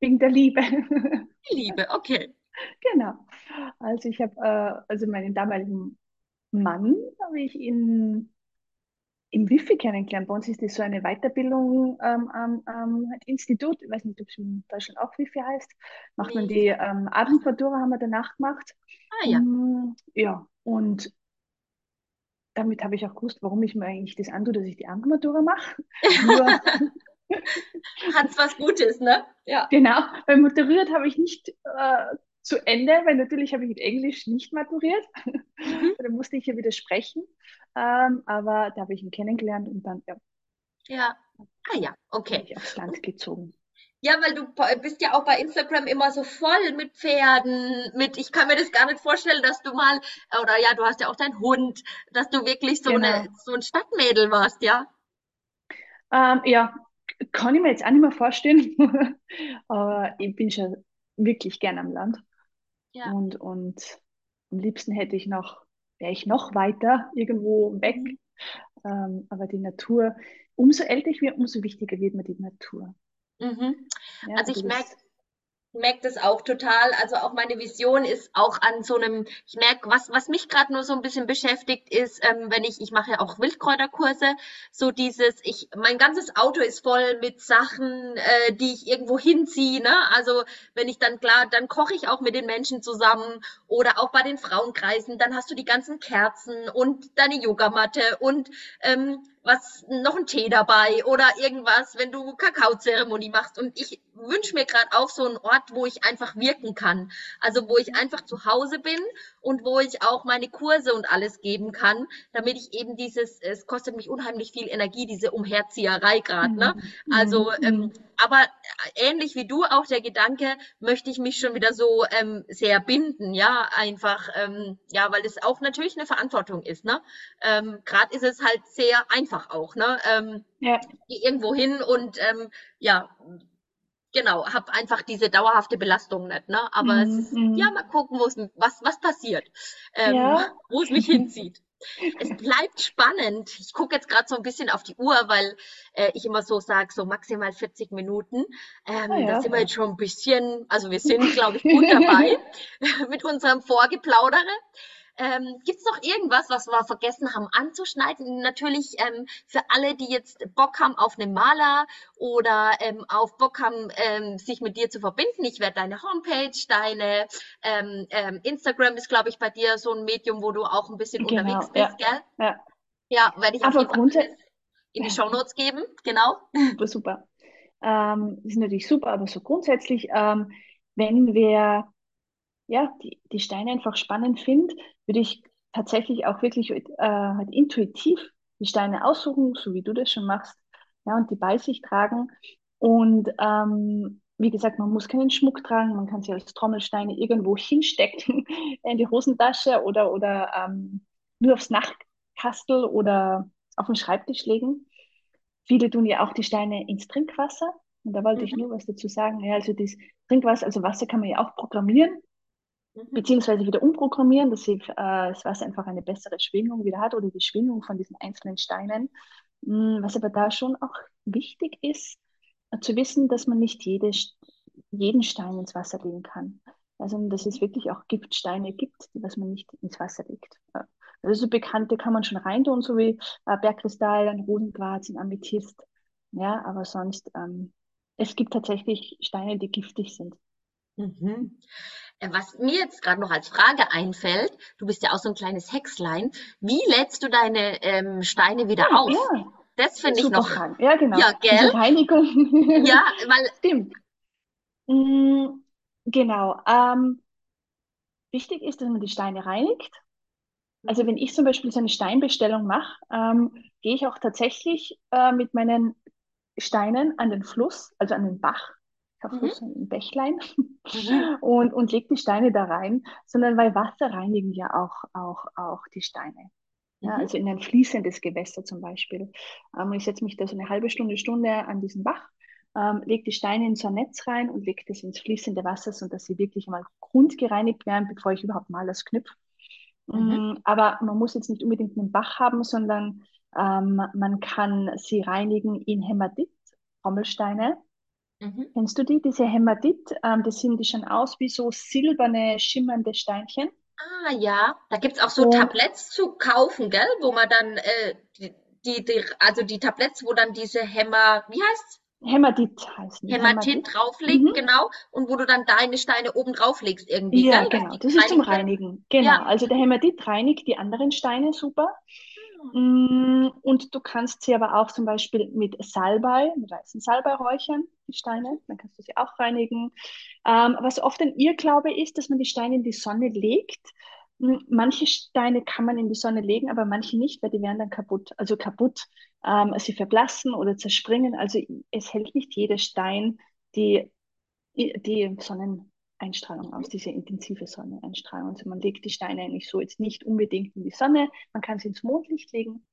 wegen der Liebe. Liebe, okay. Genau. Also ich habe, äh, also meinen damaligen Mann habe ich in, im Wifi kennengelernt. Bei uns ist das so eine Weiterbildung ähm, am am Institut. Ich weiß nicht, ob es in Deutschland auch Wifi heißt. Macht man Nee. die ähm, Abendmatura, haben wir danach gemacht. Ah ja. Mm, ja, und damit habe ich auch gewusst, warum ich mir eigentlich das antue, dass ich die Abendmatura mache. [LAUGHS] Nur Hat's was Gutes, ne? Ja. Genau, weil maturiert habe ich nicht äh, zu Ende, weil natürlich habe ich in Englisch nicht maturiert. Mhm. [LAUGHS] Da musste ich ja widersprechen. Ähm, aber da habe ich ihn kennengelernt und dann ja, Ja. Ah ja, okay. ich aufs Land gezogen. Ja, weil du bist ja auch bei Instagram immer so voll mit Pferden, mit, ich kann mir das gar nicht vorstellen, dass du mal, oder ja, du hast ja auch deinen Hund, dass du wirklich so eine, Genau. so ein Stadtmädel warst, ja? Ähm, ja, kann ich mir jetzt auch nicht mehr vorstellen. [LAUGHS] Aber ich bin schon wirklich gern am Land. Ja. Und, und am liebsten hätte ich noch, wäre ich noch weiter irgendwo weg. Mhm. Ähm, aber die Natur, umso älter ich werde, umso wichtiger wird mir die Natur. Mhm. Ja, Also ich merke, das, merke das auch total. Also auch meine Vision ist auch an so einem, ich merke, was, was mich gerade nur so ein bisschen beschäftigt, ist, ähm, wenn ich, ich mache ja auch Wildkräuterkurse, so dieses, ich, mein ganzes Auto ist voll mit Sachen, äh, die ich irgendwo hinziehe. Ne? Also wenn ich dann klar, dann koche ich auch mit den Menschen zusammen oder auch bei den Frauenkreisen, dann hast du die ganzen Kerzen und deine Yogamatte und ähm, was noch ein Tee dabei oder irgendwas, wenn du Kakaozeremonie machst. Und ich wünsche mir gerade auch so einen Ort, wo ich einfach wirken kann. Also wo ich einfach zu Hause bin und wo ich auch meine Kurse und alles geben kann, damit ich eben dieses, es kostet mich unheimlich viel Energie, diese Umherzieherei gerade. Ne? Mhm. Also, mhm. ähm, aber ähnlich wie du auch der Gedanke, möchte ich mich schon wieder so ähm, sehr binden, ja, einfach, ähm, ja, weil das auch natürlich eine Verantwortung ist. Ne? Ähm, gerade ist es halt sehr einfach auch. Ne? Ähm, ja. Irgendwo hin und ähm, ja, genau, habe einfach diese dauerhafte Belastung nicht, ne? Aber es ist, mm. ja, mal gucken, was, was passiert, ähm, ja. wo es mich hinzieht. Es bleibt spannend. Ich gucke jetzt gerade so ein bisschen auf die Uhr, weil äh, ich immer so sage, so maximal 40 Minuten. Ähm, ah, ja. Da sind wir jetzt schon ein bisschen, also wir sind, glaube ich, gut dabei [LAUGHS] mit unserem Vorgeplaudere. Ähm, Gibt es noch irgendwas, was wir vergessen haben anzuschneiden? Natürlich ähm, für alle, die jetzt Bock haben auf einen Maler oder ähm, auf Bock haben, ähm, sich mit dir zu verbinden. Ich werde deine Homepage, deine ähm, ähm, Instagram ist, glaube ich, bei dir so ein Medium, wo du auch ein bisschen genau, unterwegs bist, ja, gell? Ja, ja werde ich Aber auf jeden Fall in die Show Notes geben, genau. [LAUGHS] Super, super. Ähm, ist natürlich super, aber so grundsätzlich, wenn wir ja, die, die Steine einfach spannend finde, würde ich tatsächlich auch wirklich äh, halt intuitiv die Steine aussuchen, so wie du das schon machst, ja, und die bei sich tragen. Und ähm, wie gesagt, man muss keinen Schmuck tragen, man kann sie als Trommelsteine irgendwo hinstecken [LAUGHS] in die Hosentasche oder, oder ähm, nur aufs Nachtkastel oder auf den Schreibtisch legen. Viele tun ja auch die Steine ins Trinkwasser. Und da wollte mhm. ich nur was dazu sagen. Ja, also das Trinkwasser, also Wasser kann man ja auch programmieren. Mhm. beziehungsweise wieder umprogrammieren, dass sie, äh, das Wasser einfach eine bessere Schwingung wieder hat oder die Schwingung von diesen einzelnen Steinen. Mm, was aber da schon auch wichtig ist, äh, zu wissen, dass man nicht jede, jeden Stein ins Wasser legen kann. Also, dass es wirklich auch Giftsteine gibt, die was man nicht ins Wasser legt. Also so bekannte kann man schon reintun, so wie äh, Bergkristall, ein Rosenquarz, ein Amethyst. Ja, aber sonst, ähm, es gibt tatsächlich Steine, die giftig sind. Mhm. Äh, was mir jetzt gerade noch als Frage einfällt, du bist ja auch so ein kleines Hexlein, wie lädst du deine ähm, Steine wieder ja, auf? Ja. Das finde ich noch. Dran. Ja, genau. Ja, gell? Reinigung. [LAUGHS] ja, weil. Stimmt. Mm, genau. Ähm, wichtig ist, dass man die Steine reinigt. Also wenn ich zum Beispiel so eine Steinbestellung mache, ähm, gehe ich auch tatsächlich äh, mit meinen Steinen an den Fluss, also an den Bach Fluss, mhm. ein Bächlein mhm. [LAUGHS] und, und legt die Steine da rein, sondern weil Wasser reinigen ja auch, auch, auch die Steine. Ja, mhm. Also in ein fließendes Gewässer zum Beispiel. Ähm, ich setze mich da so eine halbe Stunde, Stunde an diesen Bach, ähm, lege die Steine in so ein Netz rein und lege das ins fließende Wasser, sodass sie wirklich mal grundgereinigt werden, bevor ich überhaupt mal das knüpfe. Mhm. Mm, aber man muss jetzt nicht unbedingt einen Bach haben, sondern ähm, man kann sie reinigen in Hämatit, Rommelsteine. Mhm. Kennst du die, diese Hämatit? Ähm, das sind die schon aus wie so silberne, schimmernde Steinchen. Ah ja, da gibt es auch so Und, Tabletts zu kaufen, gell? Wo man dann äh, die, die, die, also die Tabletts, wo dann diese Häma, wie heißt's? Hämatit heißen. Hämatit, Hämatit. drauflegt, mhm. genau. Und wo du dann deine Steine oben drauflegst irgendwie. Ja, gell? genau. Das ist zum Reinigen. Genau. Ja. Also der Hämatit reinigt die anderen Steine super. Mm, und du kannst sie aber auch zum Beispiel mit Salbei, mit weißen Salbei räuchern, die Steine. Dann kannst du sie auch reinigen. Ähm, was oft ein Irrglaube ist, dass man die Steine in die Sonne legt. Mm, manche Steine kann man in die Sonne legen, aber manche nicht, weil die werden dann kaputt. Also kaputt, ähm, sie verblassen oder zerspringen. Also es hält nicht jeder Stein die, die Sonnen, Einstrahlung aus, diese intensive Sonneneinstrahlung. Also man legt die Steine eigentlich so jetzt nicht unbedingt in die Sonne, man kann sie ins Mondlicht legen.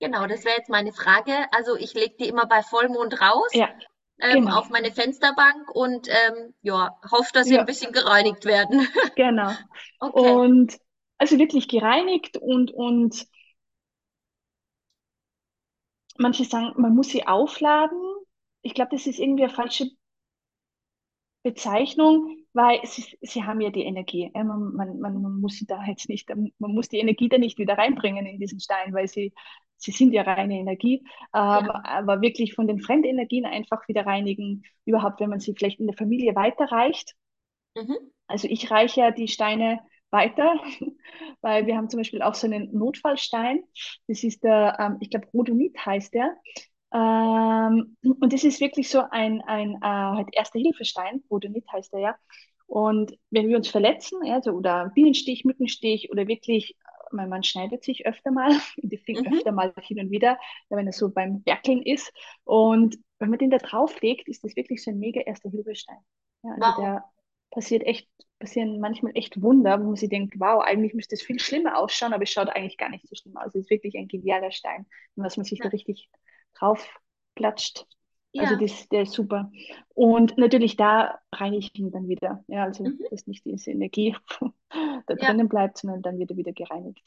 Genau, das wäre jetzt meine Frage. Also ich lege die immer bei Vollmond raus. Ja. Ähm, genau. auf meine Fensterbank und ähm, ja, hoffe, dass sie ja. ein bisschen gereinigt werden. [LAUGHS] genau. Okay. Und also wirklich gereinigt und, und manche sagen, man muss sie aufladen. Ich glaube, das ist irgendwie eine falsche Bezeichnung, weil sie, sie haben ja die Energie. Man, man, man muss sie da jetzt nicht, man muss die Energie da nicht wieder reinbringen in diesen Stein, weil sie, sie sind ja reine Energie. Ähm, ja. Aber wirklich von den Fremdenergien einfach wieder reinigen. Überhaupt, wenn man sie vielleicht in der Familie weiterreicht. Mhm. Also ich reiche ja die Steine weiter, [LAUGHS] weil wir haben zum Beispiel auch so einen Notfallstein. Das ist der, ähm, ich glaube, Rhodonit heißt der. Ähm, und das ist wirklich so ein, ein äh, halt Erste-Hilfe-Stein, Rhodonit heißt der ja. Und wenn wir uns verletzen, also, oder Bienenstich, Mückenstich oder wirklich, mein Mann schneidet sich öfter mal, [LAUGHS] die Finger mhm. öfter mal hin und wieder, wenn er so beim Werkeln ist. Und wenn man den da drauflegt, ist das wirklich so ein mega Erste-Hilfe-Stein. Ja, also wow. der passiert echt, passieren manchmal echt Wunder, wo man sich denkt, wow, eigentlich müsste es viel schlimmer ausschauen, aber es schaut eigentlich gar nicht so schlimm aus. Es ist wirklich ein genialer Stein, was man sich ja. da richtig drauf klatscht. Also ja. Also das, der ist super. Und natürlich da reinige ich ihn dann wieder. Ja, also mhm. dass nicht diese Energie [LAUGHS] da drinnen ja. bleibt, sondern dann wird er wieder gereinigt.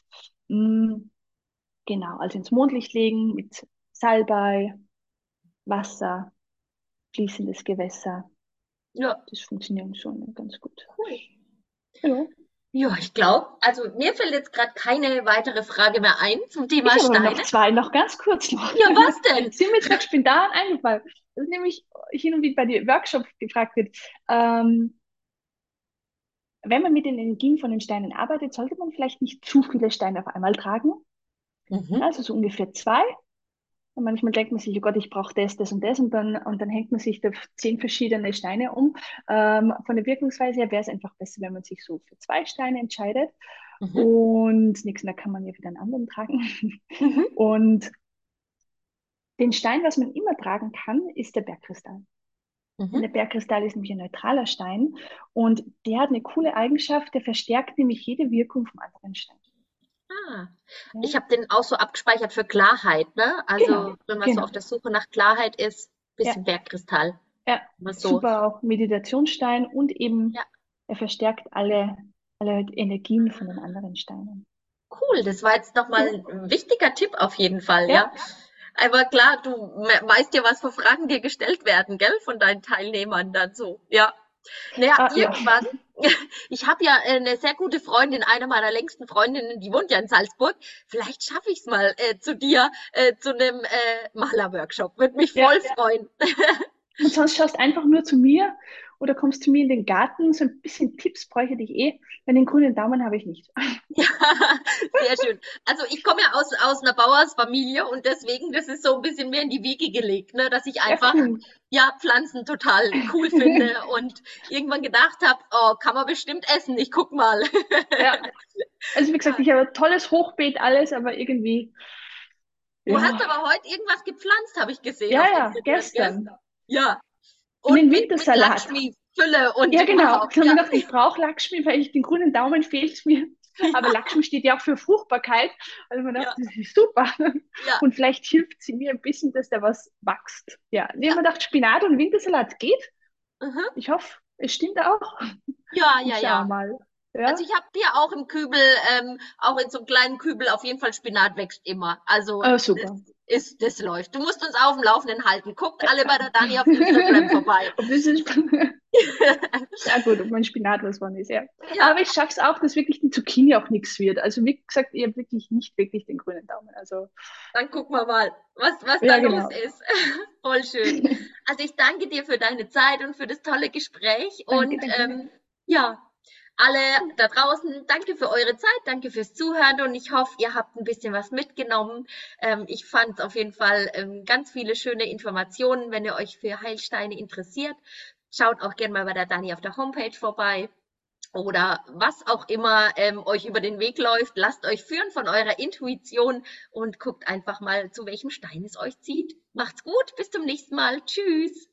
Mhm. Genau, also ins Mondlicht legen mit Salbei, Wasser, fließendes Gewässer. Ja. Das funktioniert schon ganz gut. Cool. Ja. Ja, ich glaube, also mir fällt jetzt gerade keine weitere Frage mehr ein zum Thema ich Steine. noch zwei, noch ganz kurz noch. Ja, was denn? Sie mir jetzt gerade spontan eingefallen. Das ist nämlich hin und wieder bei den Workshops gefragt wird. Ähm, wenn man mit den Energien von den Steinen arbeitet, sollte man vielleicht nicht zu viele Steine auf einmal tragen. Mhm. Also so ungefähr zwei. Und manchmal denkt man sich, oh Gott, ich brauche das, das und das und dann, und dann hängt man sich da zehn verschiedene Steine um. Ähm, von der Wirkungsweise her wäre es einfach besser, wenn man sich so für zwei Steine entscheidet. Mhm. Und nichts mehr kann man ja wieder einen anderen tragen. Mhm. Und den Stein, was man immer tragen kann, ist der Bergkristall. Mhm. Der Bergkristall ist nämlich ein neutraler Stein und der hat eine coole Eigenschaft, der verstärkt nämlich jede Wirkung vom anderen Stein. Ah, ich habe den auch so abgespeichert für Klarheit, ne? Also genau, wenn man genau. so auf der Suche nach Klarheit ist, bisschen ja. Bergkristall. Ja, so. super auch Meditationsstein und eben ja. er verstärkt alle, alle Energien von den anderen Steinen. Cool, das war jetzt nochmal ein wichtiger Tipp auf jeden Fall, ja. ja. Aber klar, du weißt ja, was für Fragen dir gestellt werden, gell, von deinen Teilnehmern dann so, ja. Naja, ah, irgendwann, ja. [LAUGHS] ich habe ja eine sehr gute Freundin, eine meiner längsten Freundinnen, die wohnt ja in Salzburg. Vielleicht schaffe ich es mal äh, zu dir, äh, zu einem äh, Malerworkshop. Würde mich voll ja, freuen. [LAUGHS] Und sonst schaust einfach nur zu mir oder kommst zu mir in den Garten. So ein bisschen Tipps bräuchte ich eh, weil den grünen Daumen habe ich nicht. [LAUGHS] Ja, sehr schön. Also ich komme ja aus, aus einer Bauersfamilie und deswegen, das ist so ein bisschen mehr in die Wiege gelegt, ne, dass ich einfach ja, ja Pflanzen total cool [LAUGHS] finde und irgendwann gedacht habe, oh, kann man bestimmt essen, ich guck mal. Ja. Also wie gesagt, ich habe ein tolles Hochbeet, alles, aber irgendwie. Du ja. hast aber heute irgendwas gepflanzt, habe ich gesehen. Ja, ja, gestern. Ja, und den Wintersalat. Mit Fülle und ja, genau. Ich habe ja. gedacht, ich brauche Lakshmi, weil ich den grünen Daumen fehlt mir. [LAUGHS] Aber ja. Lakshmi steht ja auch für Fruchtbarkeit. Also man dachte, ja. das ist super. Ja. Und vielleicht hilft sie mir ein bisschen, dass da was wächst. Ja, ich habe mir gedacht, Spinat und Wintersalat geht. Mhm. Ich hoffe, es stimmt auch. Ja, ja, ja. Mal. Ja? Also ich habe hier auch im Kübel, ähm, auch in so einem kleinen Kübel, auf jeden Fall Spinat wächst immer. Also oh, super. Das, ist, das läuft. Du musst uns auf dem Laufenden halten. Guckt alle bei der Dani auf Instagram [LAUGHS] vorbei. [LAUGHS] Ja gut, ob mein Spinat was von ist, ja. ja. Aber ich schaffe es auch, dass wirklich die Zucchini auch nichts wird. Also wie gesagt, ihr habt wirklich nicht wirklich den grünen Daumen. Also dann gucken wir mal, was, was ja, da genau. los ist. [LAUGHS] Voll schön. Also ich danke dir für deine Zeit und für das tolle Gespräch. Danke, und danke. Ähm, ja, alle da draußen, danke für eure Zeit, danke fürs Zuhören und ich hoffe, ihr habt ein bisschen was mitgenommen. Ähm, ich fand auf jeden Fall ähm, ganz viele schöne Informationen. Wenn ihr euch für Heilsteine interessiert, schaut auch gerne mal bei der Dani auf der Homepage vorbei oder was auch immer ähm, euch über den Weg läuft. Lasst euch führen von eurer Intuition und guckt einfach mal, zu welchem Stein es euch zieht. Macht's gut, bis zum nächsten Mal. Tschüss.